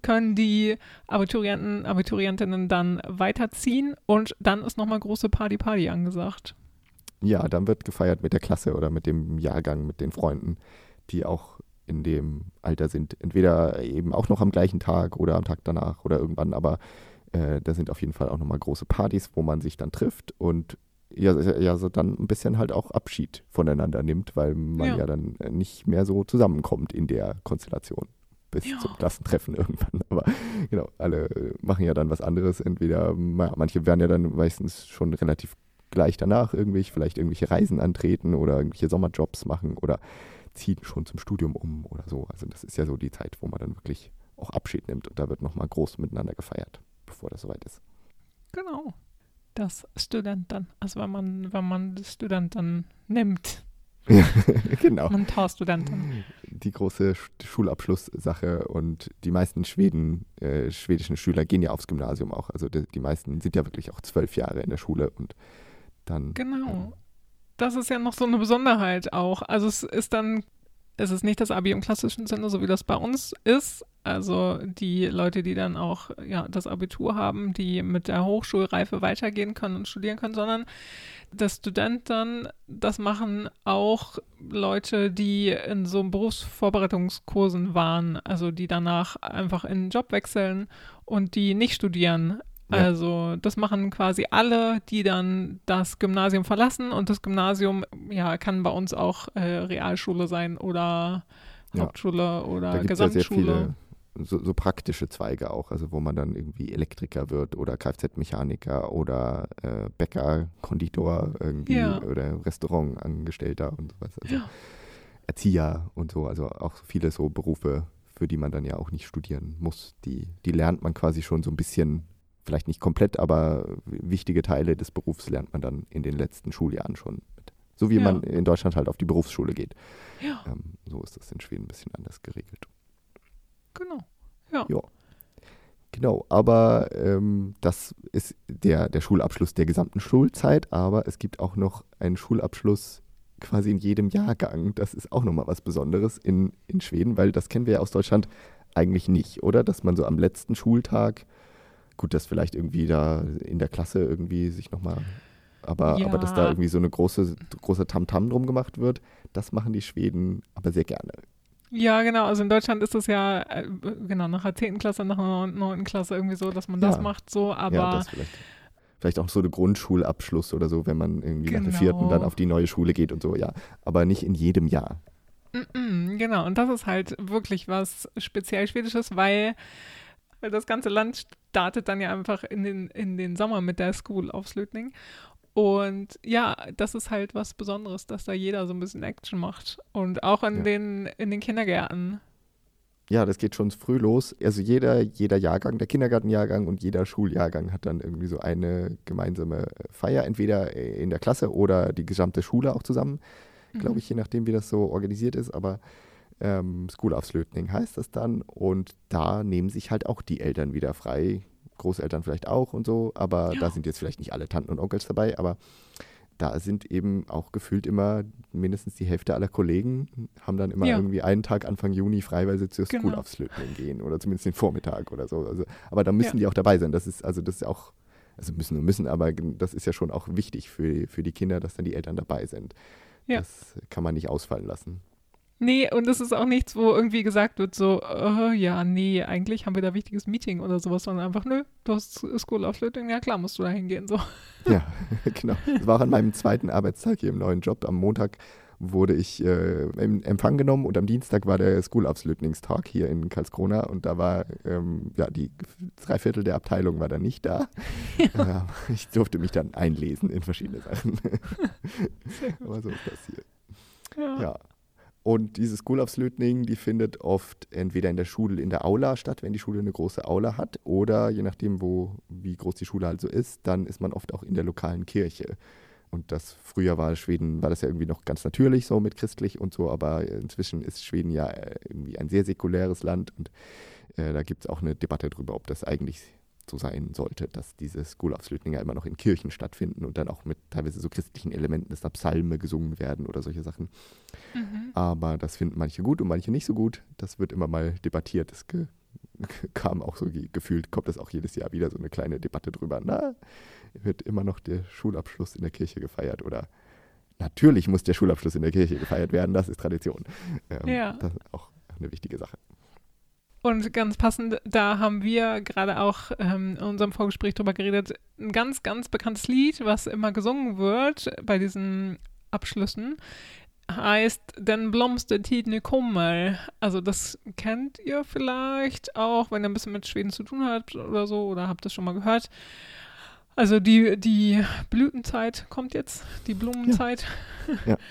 können die Abiturienten, Abiturientinnen dann weiterziehen und dann ist nochmal große Party-Party angesagt. Ja, dann wird gefeiert mit der Klasse oder mit dem Jahrgang, mit den Freunden, die auch in dem Alter sind. Entweder eben auch noch am gleichen Tag oder am Tag danach oder irgendwann, aber äh, da sind auf jeden Fall auch nochmal große Partys, wo man sich dann trifft und ja, ja, so dann ein bisschen halt auch Abschied voneinander nimmt, weil man Ja. ja, dann nicht mehr so zusammenkommt in der Konstellation bis Ja. zum Klassentreffen irgendwann. Aber genau, alle äh, machen ja dann was anderes. Entweder, ma- manche werden ja dann meistens schon relativ gleich danach irgendwelche, vielleicht irgendwelche Reisen antreten oder irgendwelche Sommerjobs machen oder ziehen schon zum Studium um oder so. Also das ist ja so die Zeit, wo man dann wirklich auch Abschied nimmt und da wird nochmal groß miteinander gefeiert, bevor das soweit ist. Genau. Das Student dann. Also wenn man, wenn man das Student dann nimmt. Ja, genau. Mentorstudenten. Die große Schulabschlusssache und die meisten Schweden, äh, schwedischen Schüler gehen ja aufs Gymnasium auch. Also die, die, meisten sind ja wirklich auch zwölf Jahre in der Schule und dann. Genau. Ähm, das ist ja noch so eine Besonderheit auch. Also es ist dann es ist nicht das Abi im klassischen Sinne, so wie das bei uns ist. Also die Leute, die dann auch ja, das Abitur haben, die mit der Hochschulreife weitergehen können und studieren können, sondern das Student dann, das machen auch Leute, die in so Berufsvorbereitungskursen waren, also die danach einfach in den Job wechseln und die nicht studieren. Ja. Also das machen quasi alle, die dann das Gymnasium verlassen und das Gymnasium ja kann bei uns auch äh, Realschule sein oder Hauptschule ja. oder Gesamtschule. Ja so, so, praktische Zweige auch, also wo man dann irgendwie Elektriker wird oder Kfz-Mechaniker oder äh, Bäcker, Konditor irgendwie ja. oder Restaurantangestellter und sowas. Also Erzieher und so, also auch viele so Berufe, für die man dann ja auch nicht studieren muss. Die, die lernt man quasi schon so ein bisschen vielleicht nicht komplett, aber wichtige Teile des Berufs lernt man dann in den letzten Schuljahren schon mit. So wie ja. man in Deutschland halt auf die Berufsschule geht. Ja. Ähm, so ist das in Schweden ein bisschen anders geregelt. Genau. Ja. ja. Genau, aber ähm, das ist der, der Schulabschluss der gesamten Schulzeit, aber es gibt auch noch einen Schulabschluss quasi in jedem Jahrgang. Das ist auch nochmal was Besonderes in, in Schweden, weil das kennen wir ja aus Deutschland eigentlich nicht, oder? Dass man so am letzten Schultag Gut, dass vielleicht irgendwie da in der Klasse irgendwie sich nochmal, aber, ja. aber dass da irgendwie so eine große, große Tamtam drum gemacht wird, das machen die Schweden aber sehr gerne. Ja, genau. Also in Deutschland ist es ja, äh, genau, nach der 10. Klasse, nach der 9. Klasse irgendwie so, dass man das ja. macht, so, aber. Ja, das vielleicht. Vielleicht auch so eine Grundschulabschluss oder so, wenn man irgendwie genau. nach der vierten dann auf die neue Schule geht und so, ja. Aber nicht in jedem Jahr. Genau, und das ist halt wirklich was speziell Schwedisches, weil weil das ganze Land startet dann ja einfach in den, in den Sommer mit der School auf Slötning. Und ja, das ist halt was Besonderes, dass da jeder so ein bisschen Action macht. Und auch in, ja. den, in den Kindergärten. Ja, das geht schon früh los. Also jeder, jeder Jahrgang, der Kindergartenjahrgang und jeder Schuljahrgang hat dann irgendwie so eine gemeinsame Feier, entweder in der Klasse oder die gesamte Schule auch zusammen, mhm. glaube ich, je nachdem, wie das so organisiert ist. Aber ähm, School of Slötning heißt das dann. Und da nehmen sich halt auch die Eltern wieder frei. Großeltern vielleicht auch und so, aber ja. da sind jetzt vielleicht nicht alle Tanten und Onkels dabei, aber da sind eben auch gefühlt immer mindestens die Hälfte aller Kollegen haben dann immer ja. irgendwie einen Tag Anfang Juni frei, weil sie zur genau. School of Slötning gehen oder zumindest den Vormittag oder so. Also, aber da müssen ja. die auch dabei sein. Das ist also das ist auch also müssen und müssen, aber das ist ja schon auch wichtig für, für die Kinder, dass dann die Eltern dabei sind. Ja. Das kann man nicht ausfallen lassen. Nee, und es ist auch nichts, wo irgendwie gesagt wird, so, oh, ja, nee, eigentlich haben wir da wichtiges Meeting oder sowas, sondern einfach, nö, du hast School of Flirting, ja klar, musst du da hingehen, so. Ja, genau. Das war auch an meinem zweiten Arbeitstag hier im neuen Job. Am Montag wurde ich äh, im Empfang genommen und am Dienstag war der School of Slötnings-Tag hier in Karlskrona und da war, ähm, ja, die drei Viertel der Abteilung war dann nicht da. Ja. Äh, ich durfte mich dann einlesen in verschiedene Sachen. Aber so ist das hier. ja. ja. Und diese School of Slötning, die findet oft entweder in der Schule, in der Aula statt, wenn die Schule eine große Aula hat, oder je nachdem, wo, wie groß die Schule halt so ist, dann ist man oft auch in der lokalen Kirche. Und das früher war Schweden, war das ja irgendwie noch ganz natürlich so mit christlich und so, aber inzwischen ist Schweden ja äh, irgendwie ein sehr säkuläres Land und äh, da gibt es auch eine Debatte darüber, ob das eigentlich so sein sollte, dass diese School of Slötninger immer noch in Kirchen stattfinden und dann auch mit teilweise so christlichen Elementen, dass da Psalme gesungen werden oder solche Sachen. Mhm. Aber das finden manche gut und manche nicht so gut. Das wird immer mal debattiert. Es kam auch so gefühlt, kommt das auch jedes Jahr wieder so eine kleine Debatte drüber. Na, wird immer noch der Schulabschluss in der Kirche gefeiert oder natürlich muss der Schulabschluss in der Kirche gefeiert werden, das ist Tradition. Ähm, ja. Das ist auch eine wichtige Sache. Und ganz passend, da haben wir gerade auch ähm, in unserem Vorgespräch drüber geredet, ein ganz, ganz bekanntes Lied, was immer gesungen wird bei diesen Abschlüssen, heißt Den blomster Tidne kommer. Also das kennt ihr vielleicht auch, wenn ihr ein bisschen mit Schweden zu tun habt oder so, oder habt das schon mal gehört. Also die, die Blütenzeit kommt jetzt, die Blumenzeit. Ja. ja.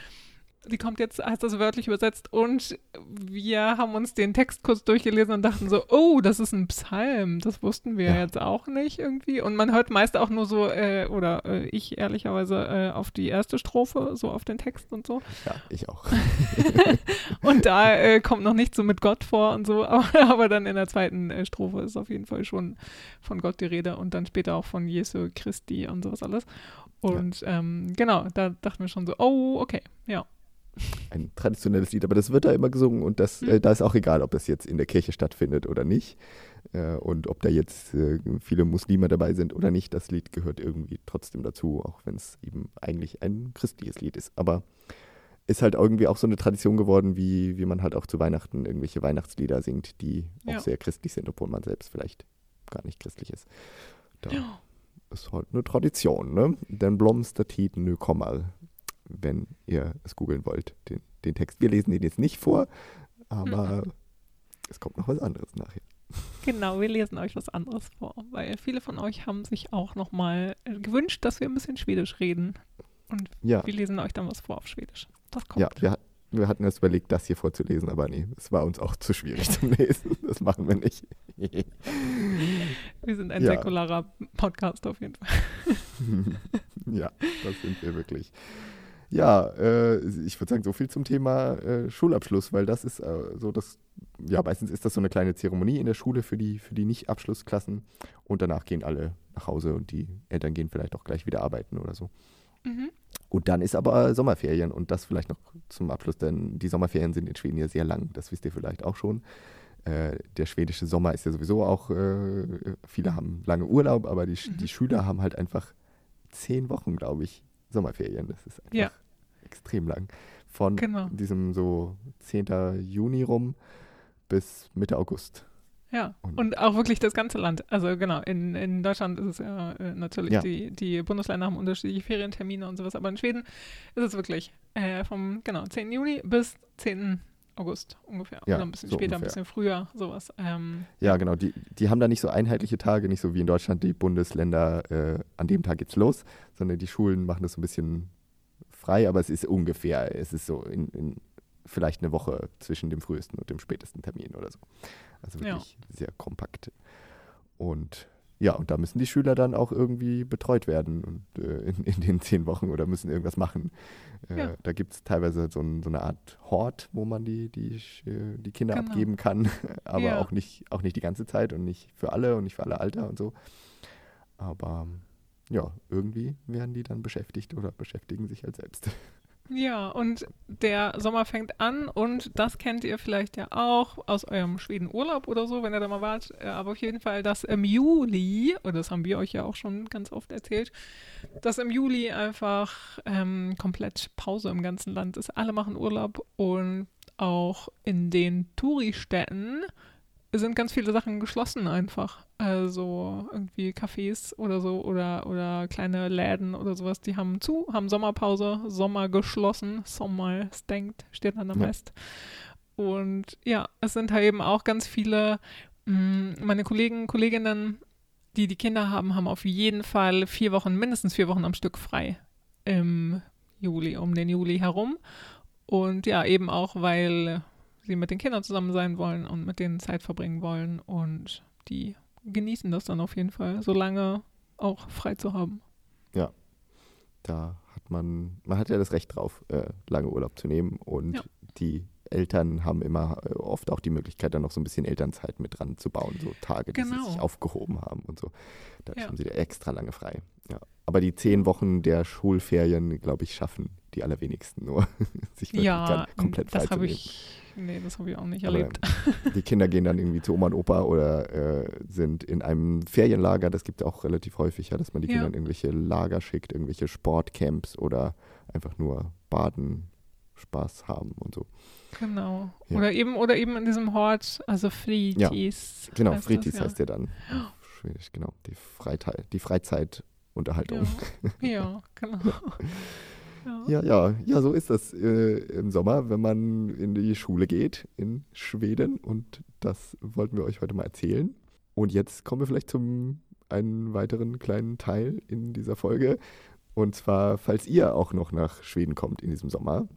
die kommt jetzt, heißt das wörtlich übersetzt. Und wir haben uns den Text kurz durchgelesen und dachten so, oh, das ist ein Psalm. Das wussten wir ja. jetzt auch nicht irgendwie. Und man hört meist auch nur so, äh, oder äh, ich ehrlicherweise, äh, auf die erste Strophe, so auf den Text und so. Ja, ich auch. und da äh, kommt noch nicht so mit Gott vor und so, aber, aber dann in der zweiten äh, Strophe ist auf jeden Fall schon von Gott die Rede und dann später auch von Jesu Christi und sowas alles. Und ja. ähm, genau, da dachten wir schon so, oh, okay, ja. Ein traditionelles Lied, aber das wird da immer gesungen und das, mhm. äh, da ist auch egal, ob das jetzt in der Kirche stattfindet oder nicht. Äh, und ob da jetzt äh, viele Muslime dabei sind oder nicht, das Lied gehört irgendwie trotzdem dazu, auch wenn es eben eigentlich ein christliches Lied ist. Aber ist halt irgendwie auch so eine Tradition geworden, wie, wie man halt auch zu Weihnachten irgendwelche Weihnachtslieder singt, die ja. auch sehr christlich sind, obwohl man selbst vielleicht gar nicht christlich ist. Da ja. ist halt eine Tradition, ne? Den Blomstertit nu kommer, wenn ihr es googeln wollt, den, den Text. Wir lesen den jetzt nicht vor, aber mhm. es kommt noch was anderes nachher. Genau, wir lesen euch was anderes vor, weil viele von euch haben sich auch nochmal äh, gewünscht, dass wir ein bisschen Schwedisch reden. Und ja. wir lesen euch dann was vor auf Schwedisch. Das kommt. Ja, wir, wir hatten uns überlegt, das hier vorzulesen, aber nee, es war uns auch zu schwierig zum Lesen. Das machen wir nicht. wir sind ein ja. säkularer Podcast auf jeden Fall. ja, das sind wir wirklich. Ja, äh, ich würde sagen, so viel zum Thema äh, Schulabschluss, weil das ist äh, so das, ja, meistens ist das so eine kleine Zeremonie in der Schule für die, für die Nicht-Abschlussklassen und danach gehen alle nach Hause und die Eltern gehen vielleicht auch gleich wieder arbeiten oder so. Mhm. Und dann ist aber Sommerferien und das vielleicht noch zum Abschluss, denn die Sommerferien sind in Schweden ja sehr lang, das wisst ihr vielleicht auch schon. Äh, der schwedische Sommer ist ja sowieso auch, äh, viele haben lange Urlaub, aber die, mhm. die Schüler haben halt einfach zehn Wochen, glaube ich, Sommerferien. Das ist einfach ja. extrem lang. Von genau. diesem so 10. Juni rum bis Mitte August. Ja, und, und, auch wirklich das ganze Land. Also genau, in, in Deutschland ist es ja äh, natürlich, ja. Die, die Bundesländer haben unterschiedliche Ferientermine und sowas, aber in Schweden ist es wirklich äh, vom genau 10. Juni bis 10. August ungefähr. Ja, Oder ein bisschen so später, ungefähr. ein bisschen früher, sowas. Ähm, ja, genau. Die, die haben da nicht so einheitliche Tage, nicht so wie in Deutschland die Bundesländer, äh, an dem Tag geht's los, sondern die Schulen machen das so ein bisschen frei, aber es ist ungefähr, es ist so in, in vielleicht eine Woche zwischen dem frühesten und dem spätesten Termin oder so. Also wirklich ja. sehr kompakt. Und ja, und da müssen die Schüler dann auch irgendwie betreut werden und, äh, in, in, den zehn Wochen oder müssen irgendwas machen. Äh, ja. Da gibt es teilweise so, ein, so, eine Art Hort, wo man die, die, äh, die Kinder genau. abgeben kann, aber ja. auch, nicht, auch nicht die ganze Zeit und nicht für alle und nicht für alle Alter und so. Aber ja, irgendwie werden die dann beschäftigt oder beschäftigen sich halt selbst. Ja, und der Sommer fängt an und das kennt ihr vielleicht ja auch aus eurem Schweden-Urlaub oder so, wenn ihr da mal wart. Äh, aber auf jeden Fall, dass im Juli, und das haben wir euch ja auch schon ganz oft erzählt, dass im Juli einfach ähm, komplett Pause im ganzen Land ist. Alle machen Urlaub und auch in den Touristädten sind ganz viele Sachen geschlossen einfach. Also irgendwie Cafés oder so oder, oder kleine Läden oder sowas, die haben zu, haben Sommerpause, Sommer geschlossen, Sommer stängt, steht dann am ja. Rest. Und ja, es sind halt eben auch ganz viele, mh, mm, meine Kollegen, Kolleginnen, die die Kinder haben, haben auf jeden Fall vier Wochen, mindestens vier Wochen am Stück frei im Juli, um den Juli herum. Und ja, eben auch, weil sie mit den Kindern zusammen sein wollen und mit denen Zeit verbringen wollen und die genießen das dann auf jeden Fall, solange auch frei zu haben. Ja, da hat man, man hat ja das Recht drauf, äh, lange Urlaub zu nehmen und ja. die Eltern haben immer äh, oft auch die Möglichkeit, dann noch so ein bisschen Elternzeit mit dran zu bauen, so Tage, die genau. sie sich aufgehoben haben und so. Da ja. haben sie da extra lange frei. Ja. Aber die zehn Wochen der Schulferien, glaube ich, schaffen die allerwenigsten nur, sich wirklich ja, komplett frei das zu nehmen. Ich, nee, das habe ich auch nicht Aber erlebt. Die Kinder gehen dann irgendwie zu Oma und Opa oder äh, sind in einem Ferienlager. Das gibt es auch relativ häufig, ja, dass man die Kinder in irgendwelche Lager schickt, irgendwelche Sportcamps oder einfach nur baden, Spaß haben und so. Genau. Ja. Oder eben oder eben in diesem Hort, also Fritis. Ja, genau, Fritis das, ja. heißt der dann. Schwedisch, genau. Die, Freizeit, die Freizeitunterhaltung. Ja, ja genau. Ja. ja, ja, so ist das äh, im Sommer, wenn man in die Schule geht in Schweden. Und das wollten wir euch heute mal erzählen. Und jetzt kommen wir vielleicht zum einen weiteren kleinen Teil in dieser Folge. Und zwar, falls ihr auch noch nach Schweden kommt in diesem Sommer,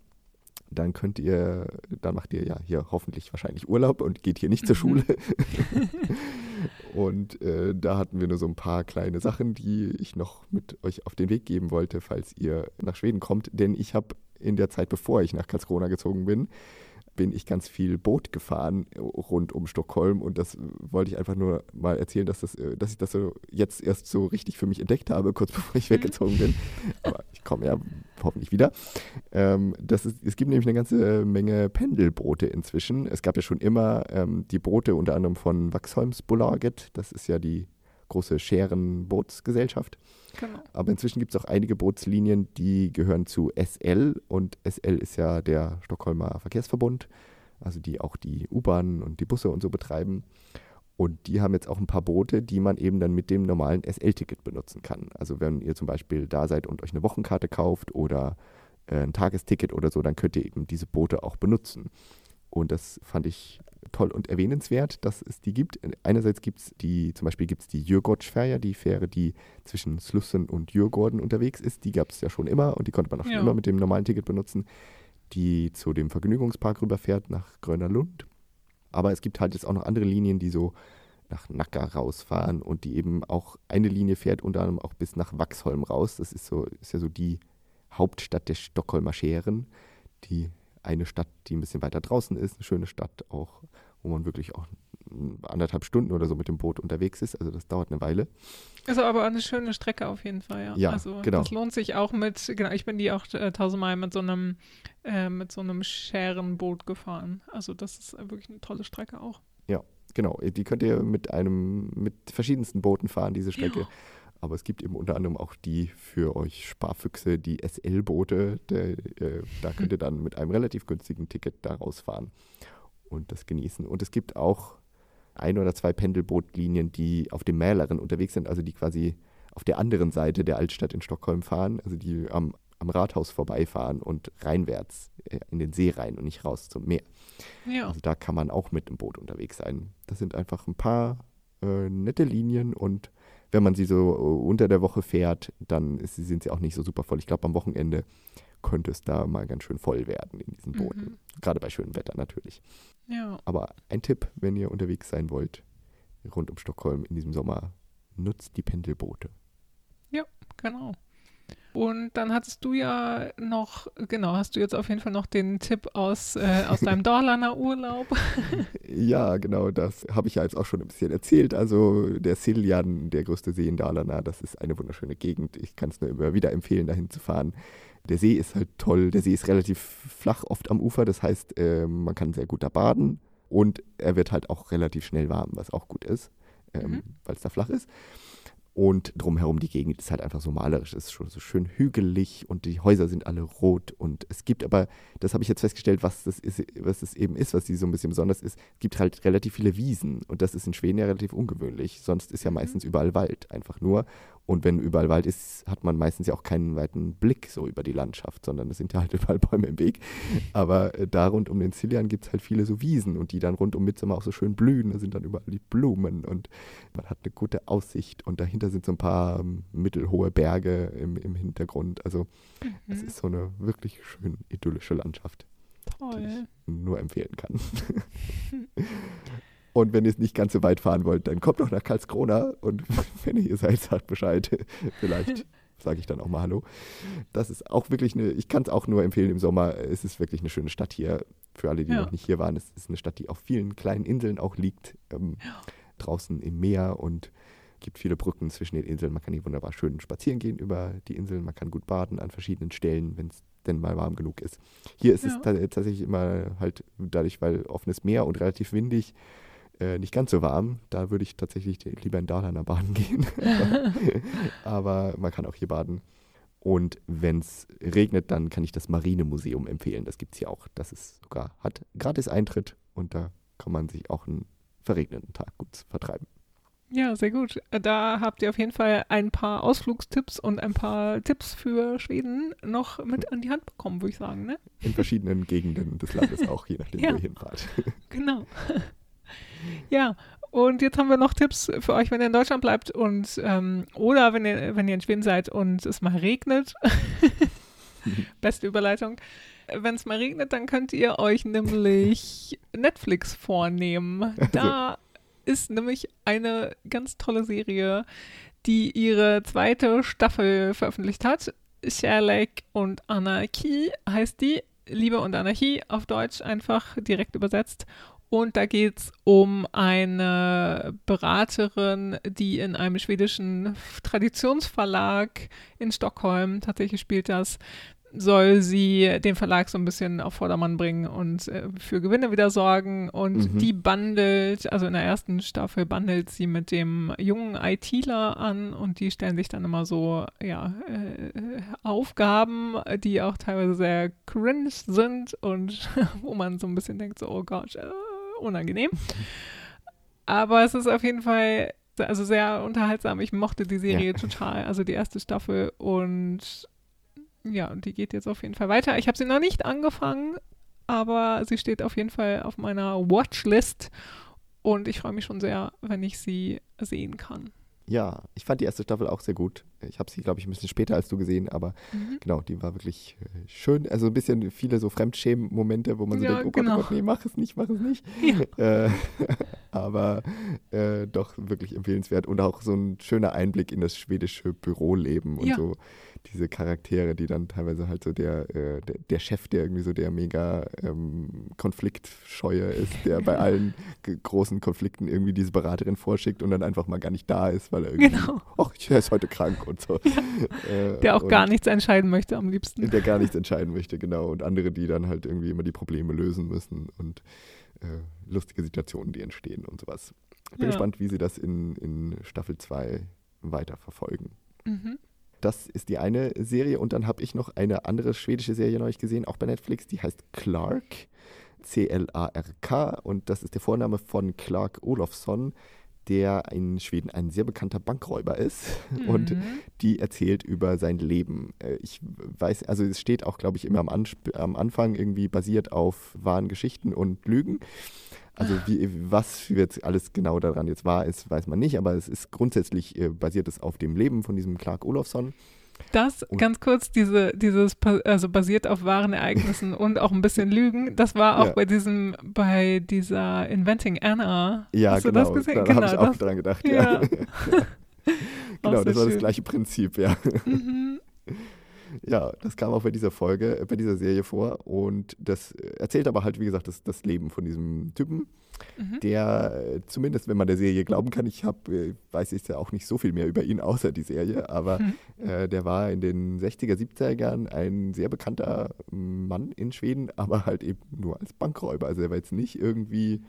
dann könnt ihr, dann macht ihr ja hier hoffentlich wahrscheinlich Urlaub und geht hier nicht zur Schule. und äh, da hatten wir nur so ein paar kleine Sachen, die ich noch mit euch auf den Weg geben wollte, falls ihr nach Schweden kommt. Denn ich habe in der Zeit, bevor ich nach Karlskrona gezogen bin, bin ich ganz viel Boot gefahren rund um Stockholm und das wollte ich einfach nur mal erzählen, dass, das, äh, dass ich das so jetzt erst so richtig für mich entdeckt habe, kurz bevor ich mhm. weggezogen bin. Aber ich komme ja hoffentlich wieder. Ähm, das ist, es gibt nämlich eine ganze Menge Pendelboote inzwischen. Es gab ja schon immer ähm, die Boote unter anderem von Vaxholms Bolaget, das ist ja die große Scherenbootsgesellschaft. Genau. Aber inzwischen gibt es auch einige Bootslinien, die gehören zu SL und SL ist ja der Stockholmer Verkehrsverbund, also die auch die U-Bahnen und die Busse und so betreiben. Und die haben jetzt auch ein paar Boote, die man eben dann mit dem normalen SL-Ticket benutzen kann. Also wenn ihr zum Beispiel da seid und euch eine Wochenkarte kauft oder äh, ein Tagesticket oder so, dann könnt ihr eben diese Boote auch benutzen. Und das fand ich toll und erwähnenswert, dass es die gibt. Einerseits gibt es die, zum Beispiel gibt es die Djurgårdsfärja, die Fähre, die zwischen Slussen und Djurgården unterwegs ist. Die gab es ja schon immer und die konnte man auch ja. schon immer mit dem normalen Ticket benutzen, die zu dem Vergnügungspark rüberfährt nach Gröner Lund. Aber es gibt halt jetzt auch noch andere Linien, die so nach Nacka rausfahren und die eben auch eine Linie fährt unter anderem auch bis nach Waxholm raus. Das ist so, ist ja so die Hauptstadt der Stockholmer Scheren, die eine Stadt, die ein bisschen weiter draußen ist, eine schöne Stadt auch, wo man wirklich auch anderthalb Stunden oder so mit dem Boot unterwegs ist. Also das dauert eine Weile. Also aber eine schöne Strecke auf jeden Fall, ja. Ja, also genau. Das lohnt sich auch mit, genau, ich bin die auch äh, tausendmal mit so einem, äh, mit so einem Schärenboot gefahren. Also das ist wirklich eine tolle Strecke auch. Ja, genau. Die könnt ihr mit einem, mit verschiedensten Booten fahren, diese Strecke. Ja. Aber es gibt eben unter anderem auch die für euch Sparfüchse, die SL-Boote. Äh, da könnt ihr dann mit einem relativ günstigen Ticket da rausfahren und das genießen. Und es gibt auch ein oder zwei Pendelbootlinien, die auf dem Mäleren unterwegs sind, also die quasi auf der anderen Seite der Altstadt in Stockholm fahren, also die am, am Rathaus vorbeifahren und reinwärts äh, in den See rein und nicht raus zum Meer. Ja. Also da kann man auch mit dem Boot unterwegs sein. Das sind einfach ein paar äh, nette Linien und wenn man sie so äh, unter der Woche fährt, dann ist, sind sie auch nicht so super voll. Ich glaube, am Wochenende könnte es da mal ganz schön voll werden in diesen Booten. Mhm. Gerade bei schönem Wetter natürlich. Ja. Aber ein Tipp, wenn ihr unterwegs sein wollt, rund um Stockholm in diesem Sommer, nutzt die Pendelboote. Ja, genau. Und dann hattest du ja noch, genau, hast du jetzt auf jeden Fall noch den Tipp aus, äh, aus deinem Dorlaner Urlaub. ja, genau, das habe ich ja jetzt auch schon ein bisschen erzählt. Also der Siljan, der größte See in Dalarna, das ist eine wunderschöne Gegend. Ich kann es nur immer wieder empfehlen, dahin zu fahren. Der See ist halt toll. Der See ist relativ flach oft am Ufer, das heißt, äh, man kann sehr gut da baden und er wird halt auch relativ schnell warm, was auch gut ist, ähm, mhm. weil es da flach ist. Und drumherum die Gegend ist halt einfach so malerisch, es ist schon so schön hügelig und die Häuser sind alle rot. Und es gibt aber, das habe ich jetzt festgestellt, was das, ist, was das eben ist, was die so ein bisschen besonders ist, es gibt halt relativ viele Wiesen. Und das ist in Schweden ja relativ ungewöhnlich. Sonst ist ja meistens überall Wald, einfach nur. Und wenn überall Wald ist, hat man meistens ja auch keinen weiten Blick so über die Landschaft, sondern es sind ja halt überall Bäume im Weg. Aber äh, da rund um den Zillian gibt es halt viele so Wiesen und die dann rund um Mitsommer auch so schön blühen. Da sind dann überall die Blumen und man hat eine gute Aussicht und dahinter sind so ein paar ähm, mittelhohe Berge im, im Hintergrund. Also es mhm. ist so eine wirklich schön idyllische Landschaft. Toll. Die ich nur empfehlen kann. Und wenn ihr es nicht ganz so weit fahren wollt, dann kommt doch nach Karlskrona und wenn ihr hier seid, sagt Bescheid. Vielleicht sage ich dann auch mal Hallo. Das ist auch wirklich eine, ich kann es auch nur empfehlen im Sommer. Es ist wirklich eine schöne Stadt hier. Für alle, die ja. noch nicht hier waren, es ist eine Stadt, die auf vielen kleinen Inseln auch liegt. Ähm, ja. Draußen im Meer und gibt viele Brücken zwischen den Inseln. Man kann hier wunderbar schön spazieren gehen über die Inseln. Man kann gut baden an verschiedenen Stellen, wenn es denn mal warm genug ist. Hier ist ja. es tatsächlich immer halt dadurch, weil offenes Meer und relativ windig, äh, nicht ganz so warm. Da würde ich tatsächlich lieber in Dalarna baden gehen. Aber man kann auch hier baden. Und wenn es regnet, dann kann ich das Marinemuseum empfehlen. Das gibt es hier auch. Das ist sogar, hat gratis Eintritt und da kann man sich auch einen verregneten Tag gut vertreiben. Ja, sehr gut. Da habt ihr auf jeden Fall ein paar Ausflugstipps und ein paar Tipps für Schweden noch mit an die Hand bekommen, würde ich sagen. Ne? In verschiedenen Gegenden des Landes auch, je nachdem, ja. wo ihr hinfahrt. Genau. Ja, und jetzt haben wir noch Tipps für euch, wenn ihr in Deutschland bleibt und ähm, oder wenn ihr, wenn ihr in Schweden seid und es mal regnet. Beste Überleitung. wenn es mal regnet, dann könnt ihr euch nämlich Netflix vornehmen. Da ist nämlich eine ganz tolle Serie, die ihre zweite Staffel veröffentlicht hat. Sherlock und Anarchie heißt die. Liebe und Anarchie auf Deutsch einfach direkt übersetzt. Und da geht es um eine Beraterin, die in einem schwedischen Traditionsverlag in Stockholm, tatsächlich spielt das, soll sie den Verlag so ein bisschen auf Vordermann bringen und äh, für Gewinne wieder sorgen. Und mhm. die bandelt, also in der ersten Staffel bandelt sie mit dem jungen ITler an und die stellen sich dann immer so, ja, äh, Aufgaben, die auch teilweise sehr cringe sind und wo man so ein bisschen denkt, so, oh Gott, äh, unangenehm. Aber es ist auf jeden Fall also sehr unterhaltsam. Ich mochte die Serie ja. total, also die erste Staffel und ja, und die geht jetzt auf jeden Fall weiter. Ich habe sie noch nicht angefangen, aber sie steht auf jeden Fall auf meiner Watchlist und ich freue mich schon sehr, wenn ich sie sehen kann. Ja, ich fand die erste Staffel auch sehr gut. Ich habe sie, glaube ich, ein bisschen später als du gesehen, aber mhm. genau, die war wirklich äh, schön. Also ein bisschen viele so Fremdschämen-Momente, wo man so ja, denkt, oh genau. Gott, oh Gott, nee, mach es nicht, mach es nicht. Ja. Äh, aber äh, doch wirklich empfehlenswert und auch so ein schöner Einblick in das schwedische Büroleben und ja. so diese Charaktere, die dann teilweise halt so der, äh, der, der, Chef, der irgendwie so der mega ähm, Konfliktscheuer ist, der bei allen großen Konflikten irgendwie diese Beraterin vorschickt und dann einfach mal gar nicht da ist, weil er irgendwie, genau. ach, er ist heute krank und so. Ja. Äh, der auch gar nichts entscheiden möchte am liebsten. Der gar nichts entscheiden möchte, genau. Und andere, die dann halt irgendwie immer die Probleme lösen müssen und äh, lustige Situationen, die entstehen und sowas. Bin ja. gespannt, wie sie das in, in Staffel 2 weiter verfolgen. Mhm. Das ist die eine Serie. Und dann habe ich noch eine andere schwedische Serie neulich gesehen, auch bei Netflix, die heißt Clark. C-L-A-R-K. Und das ist der Vorname von Clark Olofsson, der in Schweden ein sehr bekannter Bankräuber ist. Mhm. Und die erzählt über sein Leben. Äh, ich weiß, also es steht auch, glaube ich, immer am, am Anfang irgendwie basiert auf wahren Geschichten und Lügen. Also wie, was jetzt alles genau daran jetzt wahr ist, weiß man nicht, aber es ist grundsätzlich äh, basiert es auf dem Leben von diesem Clark Olofsson. Das, und ganz kurz, diese, dieses, also basiert auf wahren Ereignissen und auch ein bisschen Lügen, das war auch ja. bei diesem, bei dieser Inventing Anna. Ja, Hast genau, du das gesehen? Da genau, habe ich auch dran gedacht, ja. ja. genau, das war schön. das gleiche Prinzip, ja. Mhm. Ja, das kam auch bei dieser Folge, äh, bei dieser Serie vor. Und das äh, erzählt aber halt, wie gesagt, das, das Leben von diesem Typen, mhm. der äh, zumindest, wenn man der Serie glauben kann, ich habe, weiß ich ja auch nicht so viel mehr über ihn außer die Serie, aber mhm. äh, der war in den 60er, 70er Jahren ein sehr bekannter Mann in Schweden, aber halt eben nur als Bankräuber. Also er war jetzt nicht irgendwie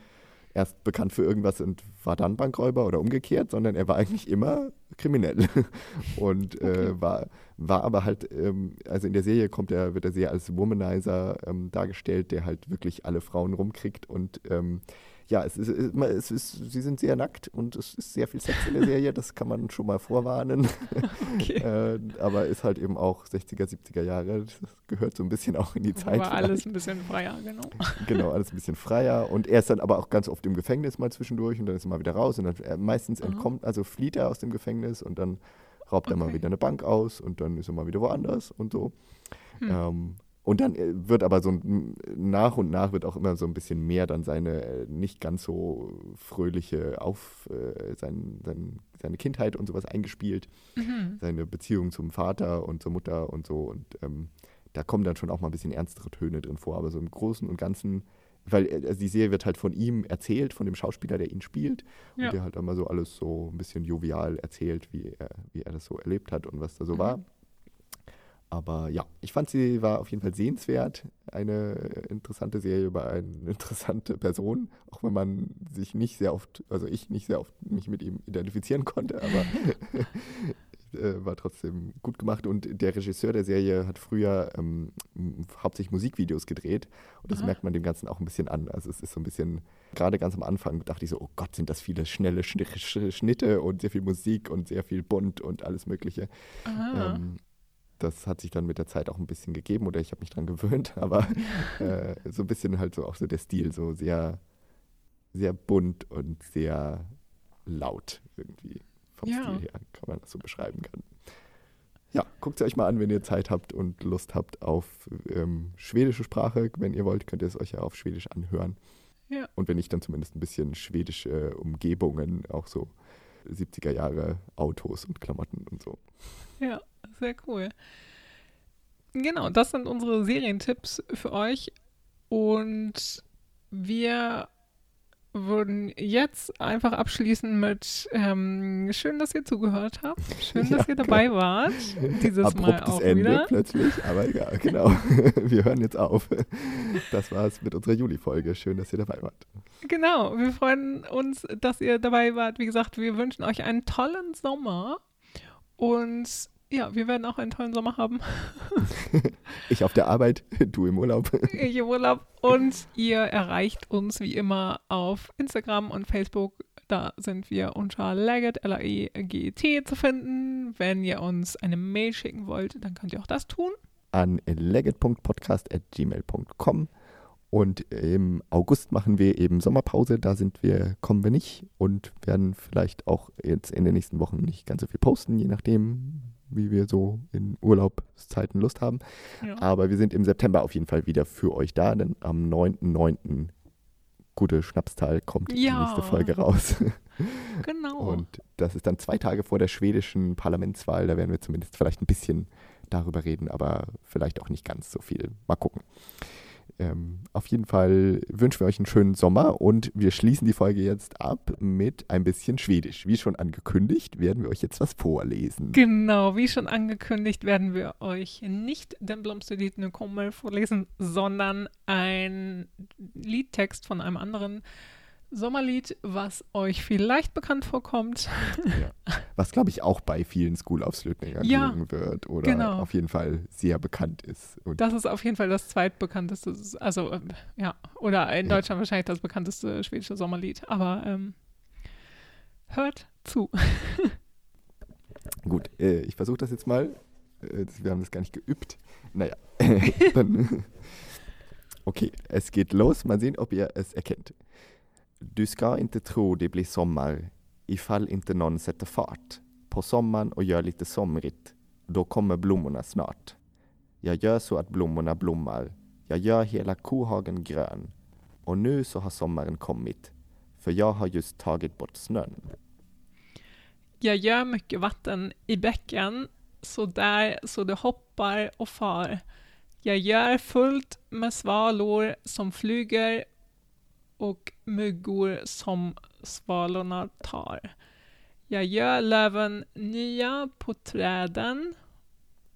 erst bekannt für irgendwas und war dann Bankräuber oder umgekehrt, sondern er war eigentlich immer kriminell und äh, okay. äh, war, war aber halt, ähm, also in der Serie kommt er, wird er sehr als Womanizer ähm, dargestellt, der halt wirklich alle Frauen rumkriegt und ähm, ja, es ist, es ist, sie sind sehr nackt und es ist sehr viel Sex in der Serie, das kann man schon mal vorwarnen. Okay. äh, aber ist halt eben auch 60er, 70er Jahre, das gehört so ein bisschen auch in die Zeit. War alles ein bisschen freier, genau. Genau, alles ein bisschen freier und er ist dann aber auch ganz oft im Gefängnis mal zwischendurch und dann ist er mal wieder raus und dann er meistens mhm. entkommt, also flieht er aus dem Gefängnis und dann raubt okay. er mal wieder eine Bank aus und dann ist er mal wieder woanders und so. Hm. Ähm, und dann äh, wird aber so nach und nach wird auch immer so ein bisschen mehr dann seine äh, nicht ganz so fröhliche auf äh, sein, sein, seine Kindheit und sowas eingespielt, mhm. seine Beziehung zum Vater und zur Mutter und so und ähm, da kommen dann schon auch mal ein bisschen ernstere Töne drin vor, aber so im Großen und Ganzen, weil äh, also die Serie wird halt von ihm erzählt, von dem Schauspieler, der ihn spielt ja. und der halt immer so alles so ein bisschen jovial erzählt, wie er, wie er das so erlebt hat und was da so mhm. war. Aber ja, ich fand sie war auf jeden Fall sehenswert. Eine interessante Serie über eine interessante Person, auch wenn man sich nicht sehr oft, also ich nicht sehr oft mich mit ihm identifizieren konnte, aber äh, war trotzdem gut gemacht. Und der Regisseur der Serie hat früher ähm, hauptsächlich Musikvideos gedreht und das Aha. merkt man dem Ganzen auch ein bisschen an. Also es ist so ein bisschen, gerade ganz am Anfang dachte ich so, oh Gott, sind das viele schnelle Schnitte und sehr viel Musik und sehr viel bunt und alles Mögliche. Ähm, das hat sich dann mit der Zeit auch ein bisschen gegeben oder ich habe mich dran gewöhnt, aber äh, so ein bisschen halt so auch so der Stil, so sehr, sehr bunt und sehr laut irgendwie vom ja. Stil her, kann man das so beschreiben kann. ja, guckt es euch mal an, wenn ihr Zeit habt und Lust habt auf ähm, schwedische Sprache. Wenn ihr wollt, könnt ihr es euch ja auf Schwedisch anhören. Ja. Und wenn nicht, dann zumindest ein bisschen schwedische Umgebungen, auch so 70er Jahre Autos und Klamotten und so. Ja, sehr cool. Genau, das sind unsere Serientipps für euch. Und wir würden jetzt einfach abschließen mit ähm, schön, dass ihr zugehört habt. Schön, dass Ja, ihr dabei genau. wart. Dieses Mal Abruptes auch Ende wieder. plötzlich, aber egal, genau. Wir hören jetzt auf. Das war's mit unserer Juli-Folge. Schön, dass ihr dabei wart. Genau, wir freuen uns, dass ihr dabei wart. Wie gesagt, wir wünschen euch einen tollen Sommer. Und ja, wir werden auch einen tollen Sommer haben. Ich auf der Arbeit, du im Urlaub. Ich im Urlaub. Und ihr erreicht uns wie immer auf Instagram und Facebook. Da sind wir unter Legget, L-A-E-G-T zu finden. Wenn ihr uns eine Mail schicken wollt, dann könnt ihr auch das tun. an legget.podcast.gmail.com und im August machen wir eben Sommerpause, da sind wir, kommen wir nicht und werden vielleicht auch jetzt in den nächsten Wochen nicht ganz so viel posten, je nachdem, wie wir so in Urlaubszeiten Lust haben. Ja. Aber wir sind im September auf jeden Fall wieder für euch da, denn am 9.9. Gute Schnapstal kommt die Ja. nächste Folge raus. Genau. Und das ist dann zwei Tage vor der schwedischen Parlamentswahl. Da werden wir zumindest vielleicht ein bisschen darüber reden, aber vielleicht auch nicht ganz so viel. Mal gucken. Ähm, auf jeden Fall wünschen wir euch einen schönen Sommer und wir schließen die Folge jetzt ab mit ein bisschen Schwedisch. Wie schon angekündigt, werden wir euch jetzt was vorlesen. Genau, wie schon angekündigt, werden wir euch nicht den Blomsterlied nu kommer vorlesen, sondern ein Liedtext von einem anderen Sommerlied, was euch vielleicht bekannt vorkommt. Was, glaube ich, auch bei vielen School-Aufslötningern Ja, gesungen wird oder genau. auf jeden Fall sehr bekannt ist. Und Das ist auf jeden Fall das zweitbekannteste, also ähm, ja, oder in Ja. Deutschland wahrscheinlich das bekannteste schwedische Sommerlied. Aber ähm, hört zu. Gut, äh, ich versuche das jetzt mal. Äh, wir haben das gar nicht geübt. Naja, dann. Okay, es geht los. Mal sehen, ob ihr es erkennt. Du ska inte tro det blir sommar ifall inte någon sätter fart på sommaren och gör lite somrigt. Då kommer blommorna snart. Jag gör så att blommorna blommar. Jag gör hela kohagen grön. Och nu så har sommaren kommit. För jag har just tagit bort snön. Jag gör mycket vatten i bäcken, så där så det hoppar och far. Jag gör fullt med svalor som flyger och myggor som svalorna tar. Jag gör löven nya på träden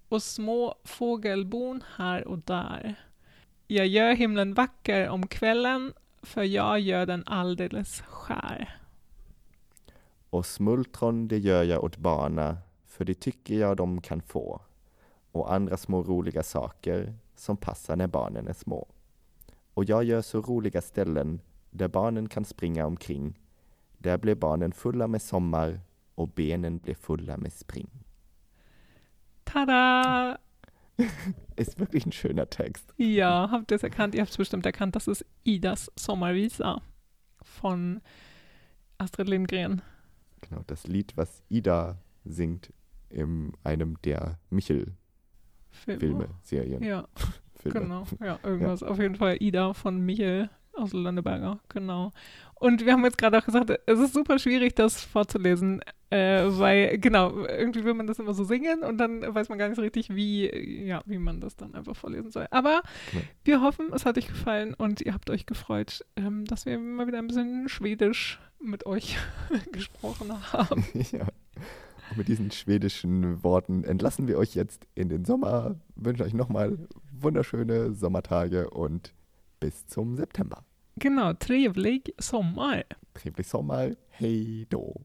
och små fågelbon här och där. Jag gör himlen vacker om kvällen, för jag gör den alldeles skär. Och smultron det gör jag åt barna, för det tycker jag de kan få. Och andra små roliga saker som passar när barnen är små. Och jag gör så roliga ställen där barnen kan springa omkring. Där blir barnen fulla med sommar och benen blir fulla med spring. Tada! Ist wirklich ein schöner Text. Ja, habt ihr es erkannt? Ihr habt es bestimmt erkannt. Das ist Idas Sommervisa von Astrid Lindgren. Genau, das Lied, was Ida singt in einem der Michel-Filme, Film. Serien, Ja, Filme. genau. Ja, irgendwas. Auf jeden Fall Ida von Michel aus Lönneberger. Genau. Und wir haben jetzt gerade auch gesagt, es ist super schwierig, das vorzulesen, äh, weil, genau, irgendwie will man das immer so singen und dann weiß man gar nicht so richtig, wie, ja, wie man das dann einfach vorlesen soll. Aber Genau. wir hoffen, es hat euch gefallen und ihr habt euch gefreut, ähm, dass wir mal wieder ein bisschen Schwedisch mit euch gesprochen haben. ja. Und mit diesen schwedischen Worten entlassen wir euch jetzt in den Sommer, wünschen euch nochmal wunderschöne Sommertage und bis zum September. Genau, trevlig sommar. Trevlig Sommer. Hej då.